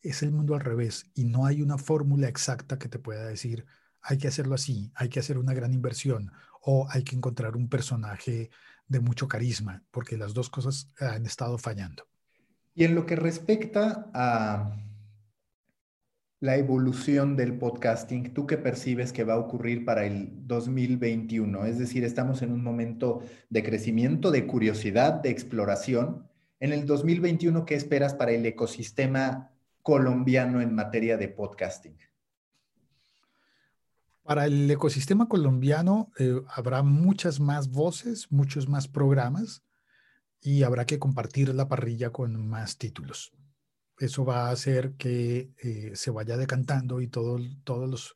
Es el mundo al revés y no hay una fórmula exacta que te pueda decir, hay que hacerlo así, hay que hacer una gran inversión o hay que encontrar un personaje de mucho carisma, porque las dos cosas han estado fallando. Y en lo que respecta a la evolución del podcasting, ¿tú qué percibes que va a ocurrir para el 2021? Es decir, estamos en un momento de crecimiento, de curiosidad, de exploración. En el 2021, ¿qué esperas para el ecosistema colombiano en materia de podcasting? Para el ecosistema colombiano eh, habrá muchas más voces, muchos más programas y habrá que compartir la parrilla con más títulos. Eso va a hacer que eh, se vaya decantando y todos los,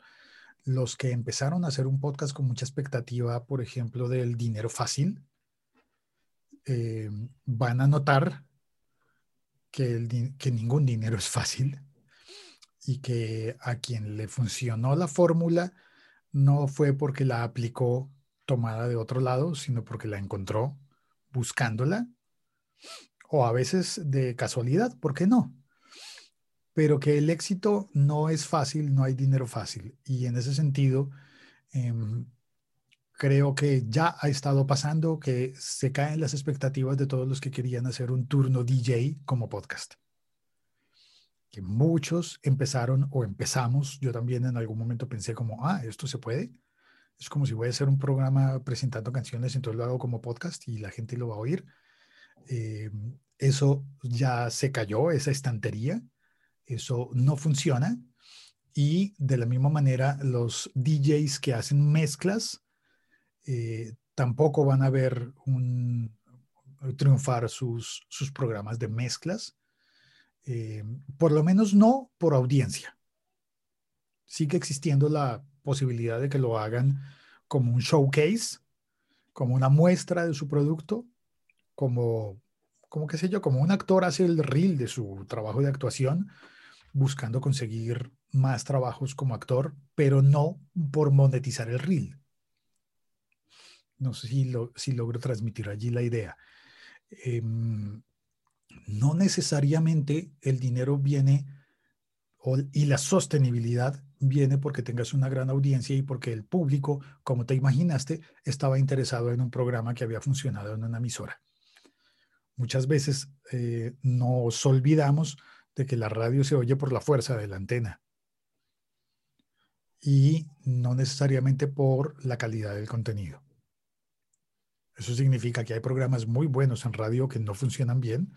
los que empezaron a hacer un podcast con mucha expectativa, por ejemplo, del dinero fácil, eh, van a notar que, que ningún dinero es fácil y que a quien le funcionó la fórmula no fue porque la aplicó tomada de otro lado, sino porque la encontró buscándola, o a veces de casualidad, ¿por qué no? Pero que el éxito no es fácil, no hay dinero fácil. Y en ese sentido, em, creo que ya ha estado pasando que se caen las expectativas de todos los que querían hacer un turno DJ como podcast. Que muchos empezaron o empezamos, yo también en algún momento pensé como, ah, esto se puede. Es como si voy a hacer un programa presentando canciones, entonces lo hago como podcast y la gente lo va a oír. Eh, eso ya se cayó, esa estantería, eso no funciona. Y de la misma manera, los DJs que hacen mezclas eh, tampoco van a ver un, triunfar sus, sus programas de mezclas, eh, por lo menos no por audiencia. Sigue existiendo la posibilidad de que lo hagan como un showcase, como una muestra de su producto, como como qué sé yo, como un actor hace el reel de su trabajo de actuación, buscando conseguir más trabajos como actor, pero no por monetizar el reel. No sé si, lo, si logro transmitir allí la idea. Em, no necesariamente el dinero viene y la sostenibilidad viene porque tengas una gran audiencia y porque el público, como te imaginaste, estaba interesado en un programa que había funcionado en una emisora. Muchas veces eh, nos olvidamos de que la radio se oye por la fuerza de la antena y no necesariamente por la calidad del contenido. Eso significa que hay programas muy buenos en radio que no funcionan bien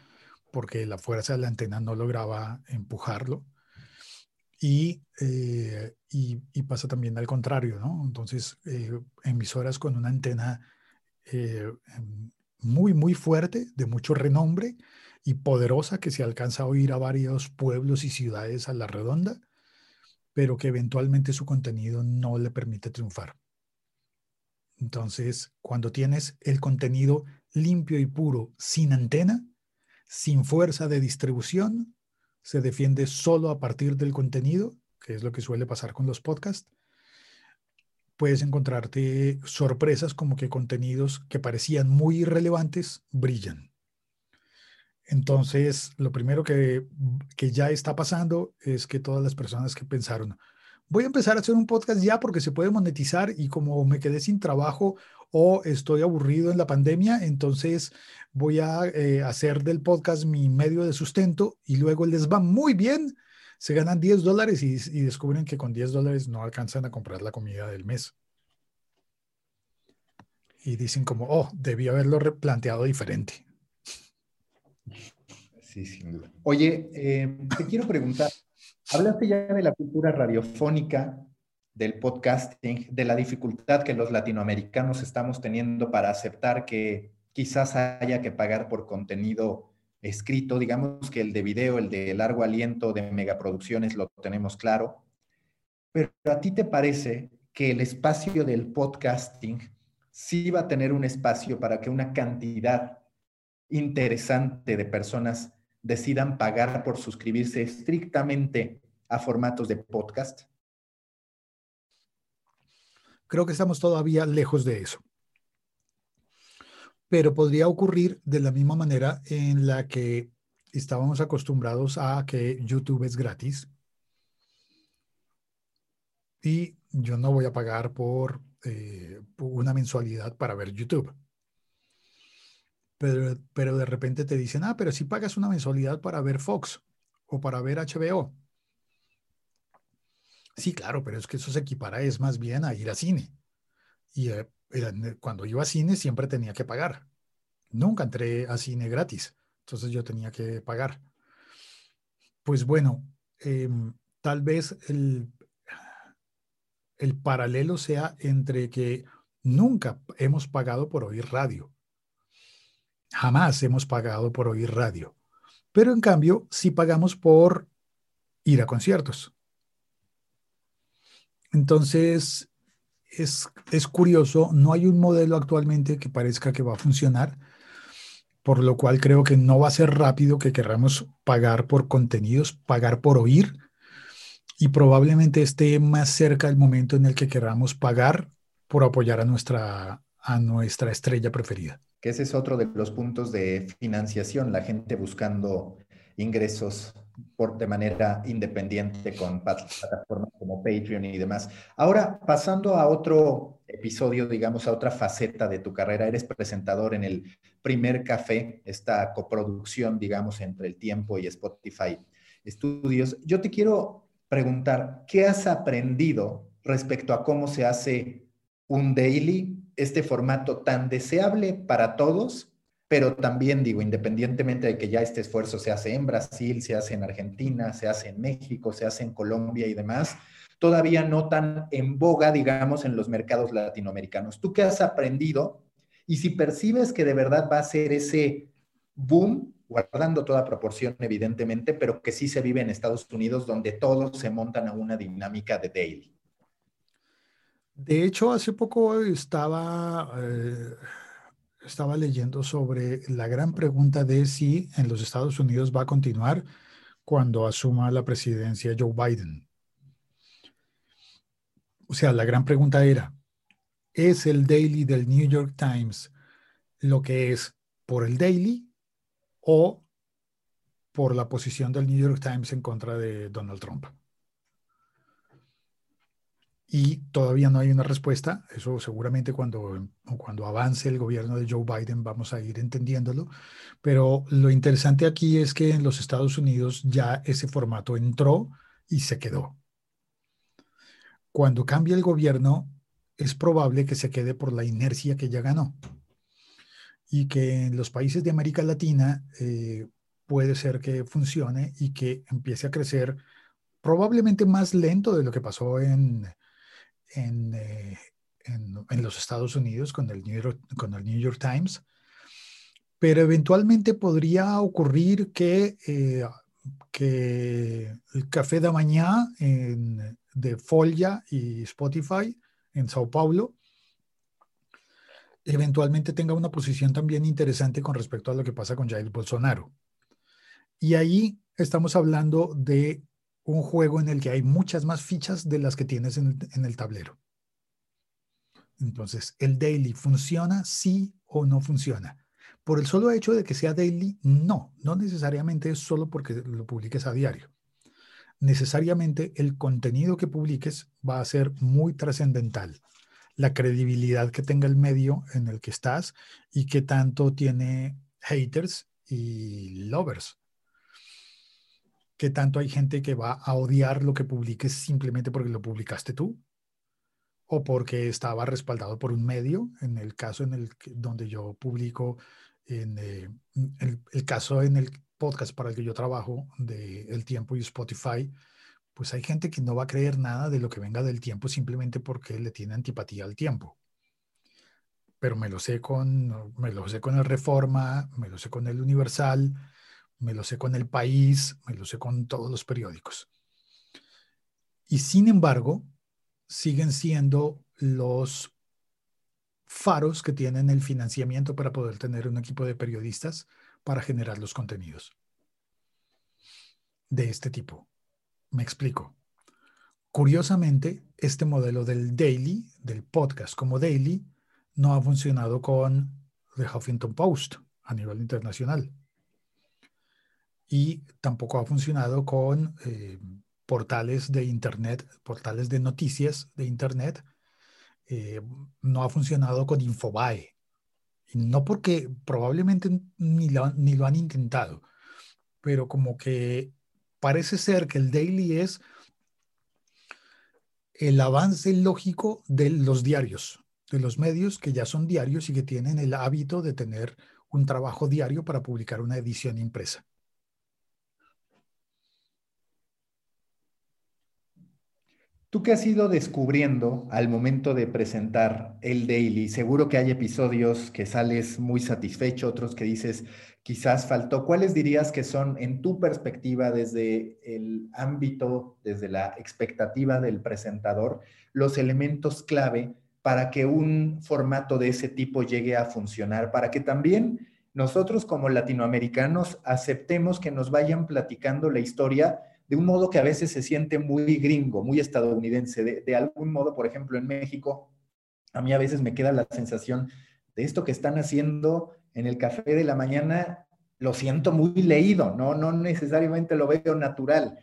porque la fuerza de la antena no lograba empujarlo. Y, eh, y, pasa también al contrario, ¿no? Entonces, eh, emisoras con una antena eh, muy, muy fuerte, de mucho renombre y poderosa, que se alcanza a oír a varios pueblos y ciudades a la redonda, pero que eventualmente su contenido no le permite triunfar. Entonces, cuando tienes el contenido limpio y puro, sin antena, sin fuerza de distribución, se defiende solo a partir del contenido, que es lo que suele pasar con los podcasts, puedes encontrarte sorpresas como que contenidos que parecían muy irrelevantes brillan. Entonces, lo primero que, que ya está pasando es que todas las personas que pensaron, voy a empezar a hacer un podcast ya porque se puede monetizar y como me quedé sin trabajo o estoy aburrido en la pandemia, entonces voy a eh, hacer del podcast mi medio de sustento y luego les va muy bien, se ganan 10 dólares y, descubren que con 10 dólares no alcanzan a comprar la comida del mes. Y dicen como, oh, debí haberlo replanteado diferente. Sí, sin. Oye, eh, te quiero preguntar, Hablaste ya de la cultura radiofónica, del podcasting, de la dificultad que los latinoamericanos estamos teniendo para aceptar que quizás haya que pagar por contenido escrito, digamos que el de video, el de largo aliento, de megaproducciones, lo tenemos claro. Pero a ti te parece que el espacio del podcasting sí va a tener un espacio para que una cantidad interesante de personas decidan pagar por suscribirse estrictamente a formatos de podcast? Creo que estamos todavía lejos de eso. Pero podría ocurrir de la misma manera en la que estábamos acostumbrados a que YouTube es gratis. Y yo no voy a pagar por, eh, una mensualidad para ver YouTube pero, de repente te dicen, ah, pero si pagas una mensualidad para ver Fox o para ver HBO. Sí, claro, pero es que eso se equipara es más bien a ir a cine. Y eh, cuando iba a cine siempre tenía que pagar. Nunca entré a cine gratis, entonces yo tenía que pagar. Pues bueno, em, tal vez el, el paralelo sea entre que nunca hemos pagado por oír radio Jamás hemos pagado por oír radio, pero en cambio sí pagamos por ir a conciertos. Entonces, es, es curioso, no hay un modelo actualmente que parezca que va a funcionar, por lo cual creo que no va a ser rápido que queramos pagar por contenidos, pagar por oír, y probablemente esté más cerca el momento en el que queramos pagar por apoyar a nuestra, a nuestra estrella preferida. Que ese es otro de los puntos de financiación, la gente buscando ingresos de manera independiente con plataformas como Patreon y demás. Ahora, pasando a otro episodio, digamos, a otra faceta de tu carrera, eres presentador en el primer café, esta coproducción, digamos, entre el tiempo y Spotify Studios. Yo te quiero preguntar, ¿qué has aprendido respecto a cómo se hace un daily este formato tan deseable para todos, pero también digo, independientemente de que ya este esfuerzo se hace en Brasil, se hace en Argentina, se hace en México, se hace en Colombia y demás, todavía no tan en boga, digamos, en los mercados latinoamericanos. ¿Tú qué has aprendido? Y si percibes que de verdad va a ser ese boom, guardando toda proporción, evidentemente, pero que sí se vive en Estados Unidos, donde todos se montan a una dinámica de daily. De hecho, hace poco estaba, eh, estaba leyendo sobre la gran pregunta de si en los Estados Unidos va a continuar cuando asuma la presidencia Joe Biden. O sea, la gran pregunta era, ¿es el daily del New York Times lo que es por el daily o por la posición del New York Times en contra de Donald Trump? Y todavía no hay una respuesta. Eso seguramente cuando, cuando avance el gobierno de Joe Biden vamos a ir entendiéndolo. Pero lo interesante aquí es que en los Estados Unidos ya ese formato entró y se quedó. Cuando cambie el gobierno, es probable que se quede por la inercia que ya ganó. Y que en los países de América Latina eh, puede ser que funcione y que empiece a crecer probablemente más lento de lo que pasó en, eh, en, en, los Estados Unidos con el, New York, con el New York Times, pero eventualmente podría ocurrir que, eh, que el Café de Mañana de Folia y Spotify en Sao Paulo eventualmente tenga una posición también interesante con respecto a lo que pasa con Jair Bolsonaro. Y ahí estamos hablando de un juego en el que hay muchas más fichas de las que tienes en, el tablero. Entonces, ¿el daily funciona sí o no funciona? Por el solo hecho de que sea daily, no, no necesariamente es solo porque lo publiques a diario. Necesariamente el contenido que publiques va a ser muy trascendental. La credibilidad que tenga el medio en el que estás y que tanto tiene haters y lovers que tanto hay gente que va a odiar lo que publiques simplemente porque lo publicaste tú o porque estaba respaldado por un medio, en el caso en el donde yo publico, en eh, el, caso en el podcast para el que yo trabajo de El Tiempo y Spotify, pues hay gente que no va a creer nada de lo que venga del tiempo simplemente porque le tiene antipatía al tiempo. Pero me lo sé con, me lo sé con el Reforma, me lo sé con el Universal, me lo sé con El País, me lo sé con todos los periódicos. Y sin embargo, siguen siendo los faros que tienen el financiamiento para poder tener un equipo de periodistas para generar los contenidos de este tipo. Me explico. Curiosamente, este modelo del daily, del podcast como daily, no ha funcionado con The Huffington Post a nivel internacional y tampoco ha funcionado con eh, portales de Internet, portales de noticias de Internet. Eh, no ha funcionado con Infobae. no porque probablemente lo, ni lo han intentado, pero como que parece ser que el daily es el avance lógico de los diarios, de los medios que ya son diarios y que tienen el hábito de tener un trabajo diario para publicar una edición impresa. ¿Tú qué has ido descubriendo al momento de presentar el daily? Seguro que hay episodios que sales muy satisfecho, otros que dices quizás faltó. ¿Cuáles dirías que son, en tu perspectiva, desde el ámbito, desde la expectativa del presentador, los elementos clave para que un formato de ese tipo llegue a funcionar? Para que también nosotros como latinoamericanos aceptemos que nos vayan platicando la historia de un modo que a veces se siente muy gringo, muy estadounidense. De, algún modo, por ejemplo, en México, a mí a veces me queda la sensación de esto que están haciendo en el café de la mañana, lo siento muy leído, no, no necesariamente lo veo natural.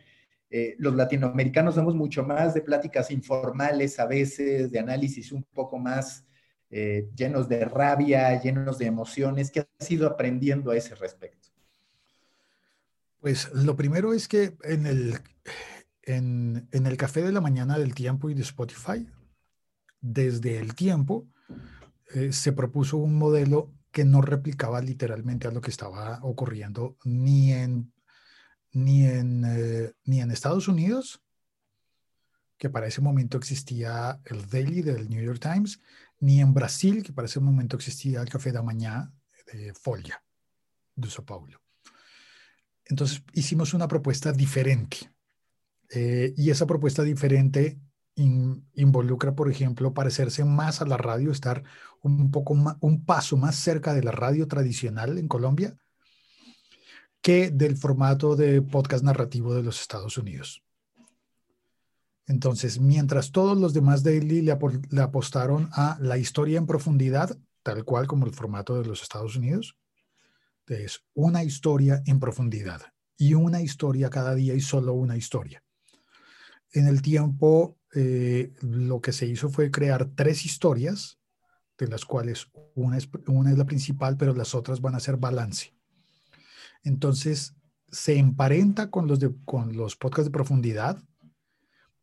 Eh, los latinoamericanos somos mucho más de pláticas informales a veces, de análisis un poco más eh, llenos de rabia, llenos de emociones. ¿Qué has ido aprendiendo a ese respecto? Pues lo primero es que en el, en, el café de la mañana del tiempo y de Spotify, desde el tiempo, eh, se propuso un modelo que no replicaba literalmente a lo que estaba ocurriendo ni en, ni en, eh, ni en Estados Unidos, que para ese momento existía el Daily del New York Times, ni en Brasil, que para ese momento existía el Café de la Mañana de Folha, de Sao Paulo. Entonces hicimos una propuesta diferente. Eh, y esa propuesta diferente involucra, por ejemplo, parecerse más a la radio, estar un poco un paso más cerca de la radio tradicional en Colombia que del formato de podcast narrativo de los Estados Unidos. Entonces, mientras todos los demás daily le, le apostaron a la historia en profundidad, tal cual como el formato de los Estados Unidos, es una historia en profundidad y una historia cada día y solo una historia. En el tiempo, eh, lo que se hizo fue crear tres historias, de las cuales una es, una es la principal, pero las otras van a ser balance. Entonces, se emparenta con los, de, con los podcasts de profundidad,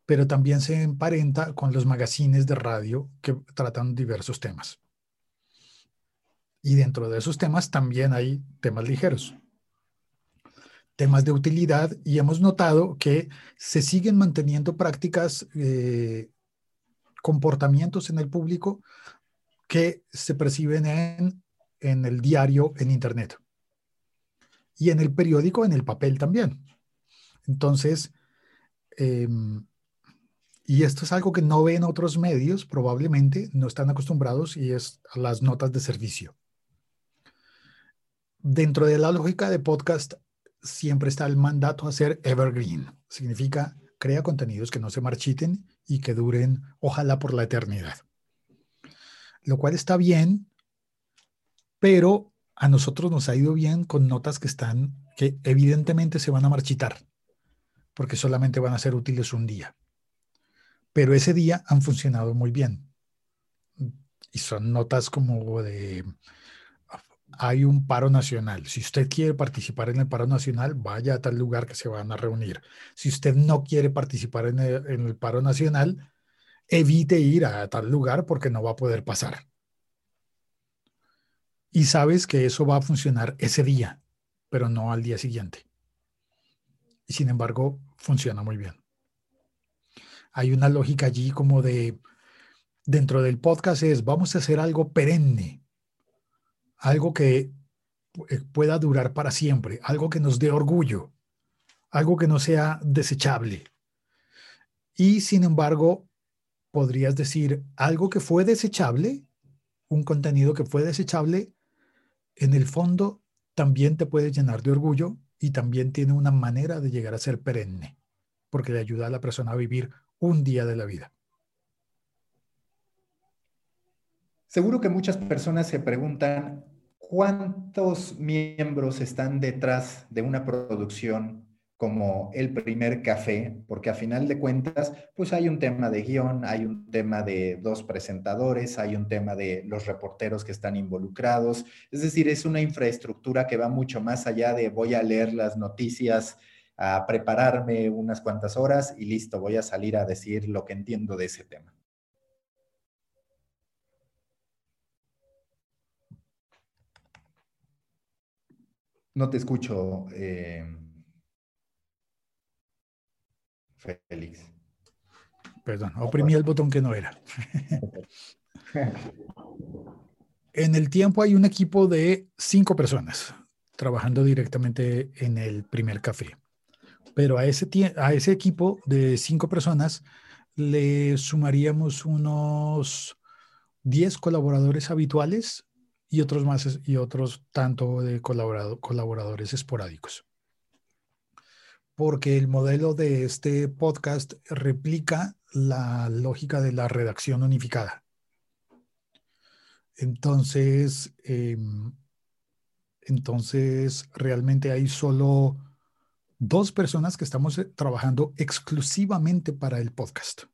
pero también se emparenta con los magazines de radio que tratan diversos temas. Y dentro de esos temas también hay temas ligeros, temas de utilidad, y hemos notado que se siguen manteniendo prácticas, eh, comportamientos en el público que se perciben en, en el diario, en Internet. Y en el periódico, en el papel también. Entonces, em, y esto es algo que no ven otros medios, probablemente no están acostumbrados, y es las notas de servicio dentro de la lógica de podcast siempre está el mandato a ser evergreen. Significa crea contenidos que no se marchiten y que duren, ojalá, por la eternidad. Lo cual está bien, pero a nosotros nos ha ido bien con notas que están, que evidentemente se van a marchitar, porque solamente van a ser útiles un día. Pero ese día han funcionado muy bien. Y son notas como de hay un paro nacional. Si usted quiere participar en el paro nacional, vaya a tal lugar que se van a reunir. Si usted no quiere participar en el, paro nacional, evite ir a tal lugar porque no va a poder pasar. Y sabes que eso va a funcionar ese día, pero no al día siguiente. Y sin embargo, funciona muy bien. Hay una lógica allí como de, dentro del podcast es, vamos a hacer algo perenne algo que eh, pueda durar para siempre, algo que nos dé orgullo, algo que no sea desechable. Y sin embargo, podrías decir algo que fue desechable, un contenido que fue desechable, en el fondo también te puede llenar de orgullo y también tiene una manera de llegar a ser perenne, porque le ayuda a la persona a vivir un día de la vida. Seguro que muchas personas se preguntan cuántos miembros están detrás de una producción como el primer café, porque a final de cuentas, pues hay un tema de guion, hay un tema de dos presentadores, hay un tema de los reporteros que están involucrados, es decir, es una infraestructura que va mucho más allá de voy a leer las noticias, a prepararme unas cuantas horas y listo, voy a salir a decir lo que entiendo de ese tema. No te escucho, eh, Félix. Perdón, oprimí el botón que no era. en el tiempo hay un equipo de cinco personas trabajando directamente en el primer café. Pero a ese, a ese equipo de cinco personas le sumaríamos unos 10 colaboradores habituales y otros más y otros tanto de colaboradores esporádicos. Porque el modelo de este podcast replica la lógica de la redacción unificada. Entonces, em, entonces realmente hay solo dos personas que estamos eh, trabajando exclusivamente para el podcast.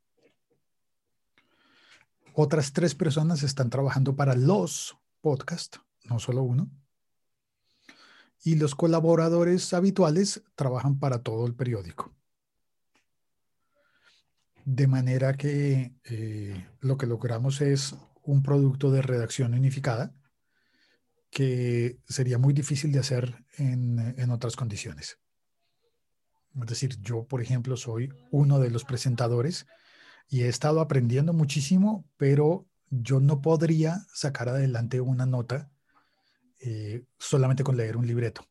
Otras tres personas están trabajando para los podcast, no solo uno. Y los colaboradores habituales trabajan para todo el periódico. De manera que eh, lo que logramos es un producto de redacción unificada que sería muy difícil de hacer en, en otras condiciones. Es decir, yo, por ejemplo, soy uno de los presentadores y he estado aprendiendo muchísimo, pero yo no podría sacar adelante una nota eh, solamente con leer un libreto.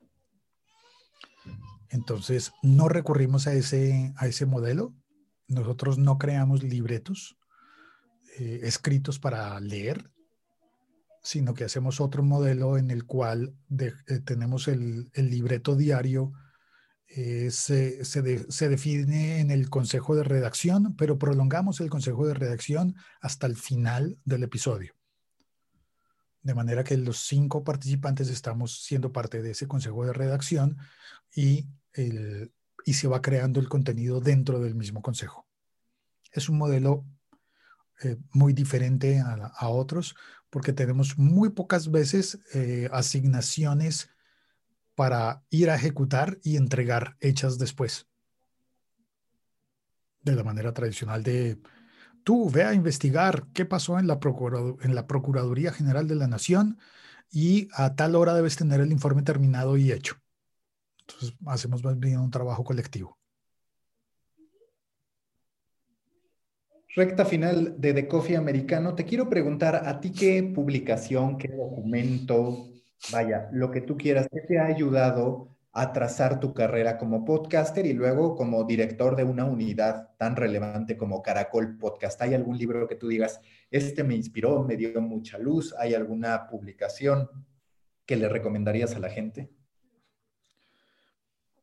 Entonces, no recurrimos a ese, a ese modelo nosotros no creamos libretos eh, escritos para leer, sino que hacemos otro modelo en el cual eh, tenemos el, libreto diario, eh, se, se, define en el consejo de redacción, pero prolongamos el consejo de redacción hasta el final del episodio. De manera que los cinco participantes estamos siendo parte de ese consejo de redacción y, y se va creando el contenido dentro del mismo consejo. Es un modelo eh, muy diferente a, otros porque tenemos muy pocas veces eh, asignaciones para ir a ejecutar y entregar hechas después. De la manera tradicional de tú ve a investigar qué pasó en la, Procuraduría General de la Nación y a tal hora debes tener el informe terminado y hecho. Entonces hacemos más bien un trabajo colectivo. Recta final de The Coffee Americano. Te quiero preguntar a ti qué publicación, qué documento, vaya, lo que tú quieras, ¿qué te ha ayudado a trazar tu carrera como podcaster y luego como director de una unidad tan relevante como Caracol Podcast? ¿Hay algún libro que tú digas, este me inspiró, me dio mucha luz? ¿Hay alguna publicación que le recomendarías a la gente?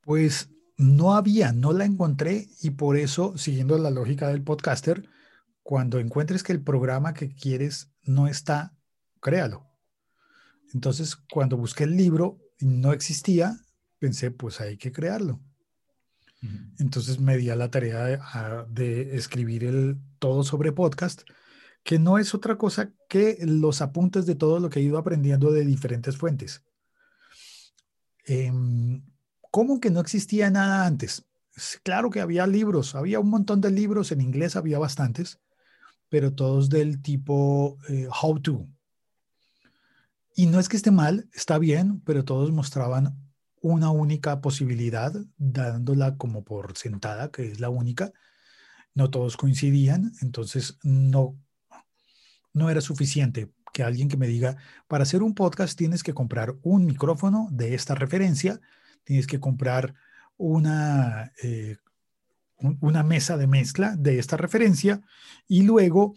Pues no había, no la encontré y por eso, siguiendo la lógica del podcaster, cuando encuentres que el programa que quieres no está, créalo. Entonces, cuando busqué el libro y no existía, pensé, pues hay que crearlo. Entonces me di a la tarea de, escribir el todo sobre podcast, que no es otra cosa que los apuntes de todo lo que he ido aprendiendo de diferentes fuentes. Em, ¿Cómo que no existía nada antes? Claro que había libros, había un montón de libros, en inglés había bastantes, pero todos del tipo eh, how to. Y no es que esté mal, está bien, pero todos mostraban una única posibilidad, dándola como por sentada, que es la única. No todos coincidían, entonces no, no era suficiente que alguien que me diga, para hacer un podcast tienes que comprar un micrófono de esta referencia, tienes que comprar una eh, una mesa de mezcla de esta referencia y luego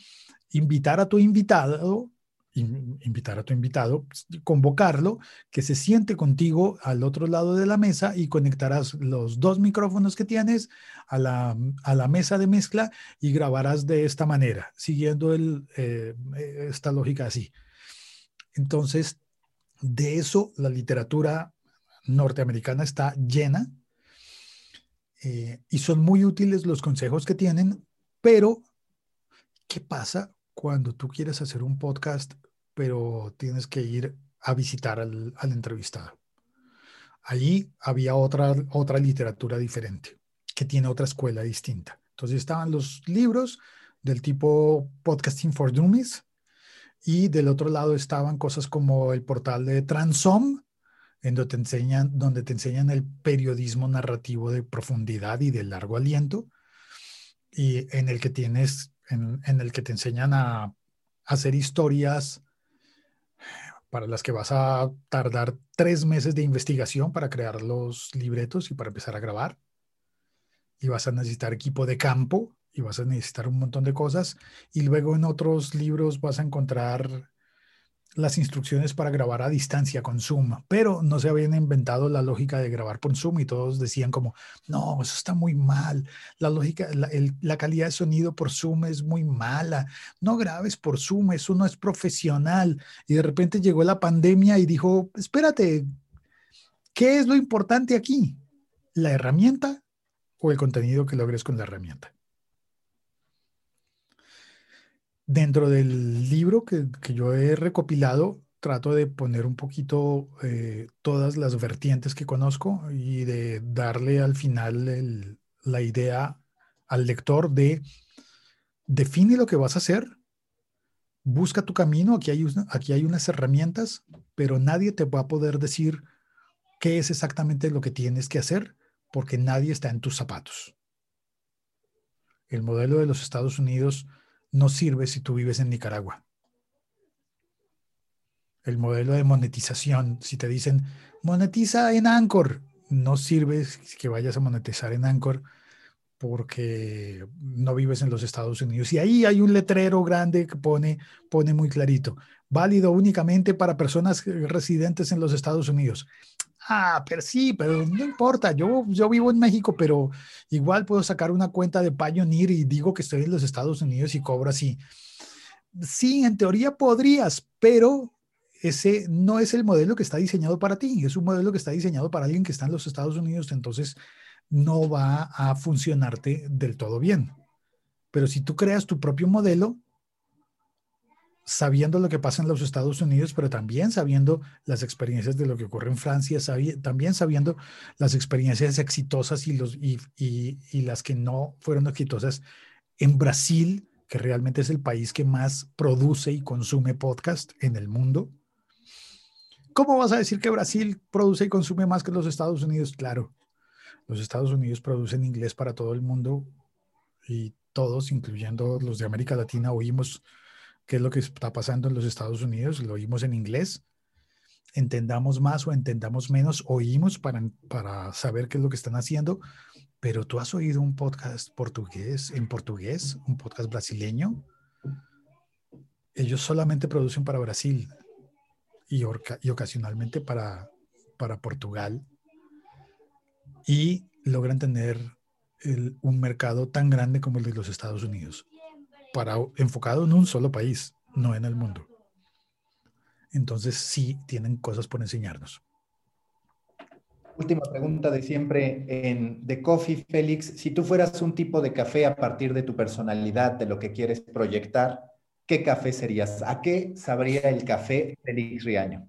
invitar a tu invitado, invitar a tu invitado, convocarlo, que se siente contigo al otro lado de la mesa y conectarás los dos micrófonos que tienes a la, a la mesa de mezcla y grabarás de esta manera, siguiendo el, eh, esta lógica así. Entonces, de eso la literatura norteamericana está llena eh, y son muy útiles los consejos que tienen, pero ¿qué pasa cuando tú quieres hacer un podcast, pero tienes que ir a visitar al, entrevistado? Allí había otra, otra literatura diferente, que tiene otra escuela distinta. Entonces estaban los libros del tipo Podcasting for Dummies, y del otro lado estaban cosas como el portal de Transom, en donde te enseñan, donde te enseñan el periodismo narrativo de profundidad y de largo aliento, y en el que tienes, en, el que te enseñan a, hacer historias para las que vas a tardar tres meses de investigación para crear los libretos y para empezar a grabar. Y vas a necesitar equipo de campo y vas a necesitar un montón de cosas. Y luego en otros libros vas a encontrar las instrucciones para grabar a distancia con Zoom, pero no se habían inventado la lógica de grabar por Zoom y todos decían como, no, eso está muy mal, la lógica, la, calidad de sonido por Zoom es muy mala, no grabes por Zoom, eso no es profesional. Y de repente llegó la pandemia y dijo, espérate, ¿qué es lo importante aquí? ¿La herramienta o el contenido que logres con la herramienta? Dentro del libro que, yo he recopilado, trato de poner un poquito eh, todas las vertientes que conozco y de darle al final la idea al lector de define lo que vas a hacer, busca tu camino, aquí hay, aquí hay unas herramientas, pero nadie te va a poder decir qué es exactamente lo que tienes que hacer porque nadie está en tus zapatos. El modelo de los Estados Unidos no sirve si tú vives en Nicaragua. El modelo de monetización, si te dicen monetiza en Anchor, no sirve que vayas a monetizar en Anchor porque no vives en los Estados Unidos. Y ahí hay un letrero grande que pone, pone muy clarito, válido únicamente para personas residentes en los Estados Unidos. Ah, pero sí, pero no importa, yo, yo vivo en México, pero igual puedo sacar una cuenta de Pioneer y digo que estoy en los Estados Unidos y cobro así. Sí, en teoría podrías, pero ese no es el modelo que está diseñado para ti, es un modelo que está diseñado para alguien que está en los Estados Unidos, entonces no va a funcionarte del todo bien. Pero si tú creas tu propio modelo, sabiendo lo que pasa en los Estados Unidos, pero también sabiendo las experiencias de lo que ocurre en Francia, también sabiendo las experiencias exitosas y, y las que no fueron exitosas en Brasil, que realmente es el país que más produce y consume podcast en el mundo. ¿Cómo vas a decir que Brasil produce y consume más que los Estados Unidos? Claro, los Estados Unidos producen inglés para todo el mundo y todos, incluyendo los de América Latina, oímos qué es lo que está pasando en los Estados Unidos, lo oímos en inglés. Entendamos más o entendamos menos, oímos para, para saber qué es lo que están haciendo, pero tú has oído un podcast portugués, en portugués, un podcast brasileño. Ellos solamente producen para Brasil y, y ocasionalmente para, para Portugal y logran tener un mercado tan grande como el de los Estados Unidos para, enfocado en un solo país, no en el mundo. Entonces sí tienen cosas por enseñarnos. Última pregunta de siempre en The Coffee, Félix. Si tú fueras un tipo de café a partir de tu personalidad, de lo que quieres proyectar, ¿qué café serías? ¿A qué sabría el café Félix Riaño?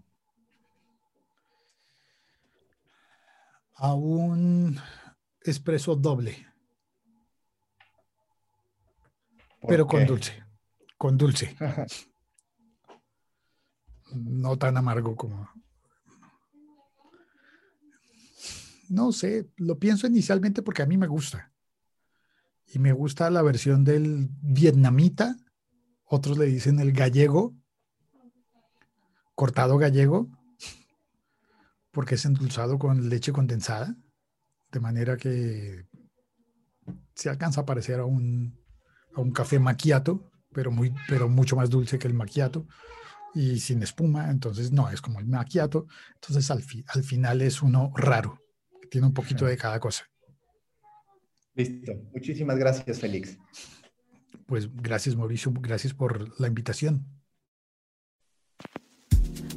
A un espresso doble. Pero con dulce, con dulce. no tan amargo como... No sé, lo pienso inicialmente porque a mí me gusta. Y me gusta la versión del vietnamita, otros le dicen el gallego, cortado gallego, porque es endulzado con leche condensada, de manera que se alcanza a parecer a un a un café macchiato, pero, muy, pero mucho más dulce que el macchiato y sin espuma, entonces no, es como el macchiato, entonces al, al final es uno raro, que tiene un poquito de cada cosa. Listo, muchísimas gracias Félix. Pues gracias Mauricio, gracias por la invitación.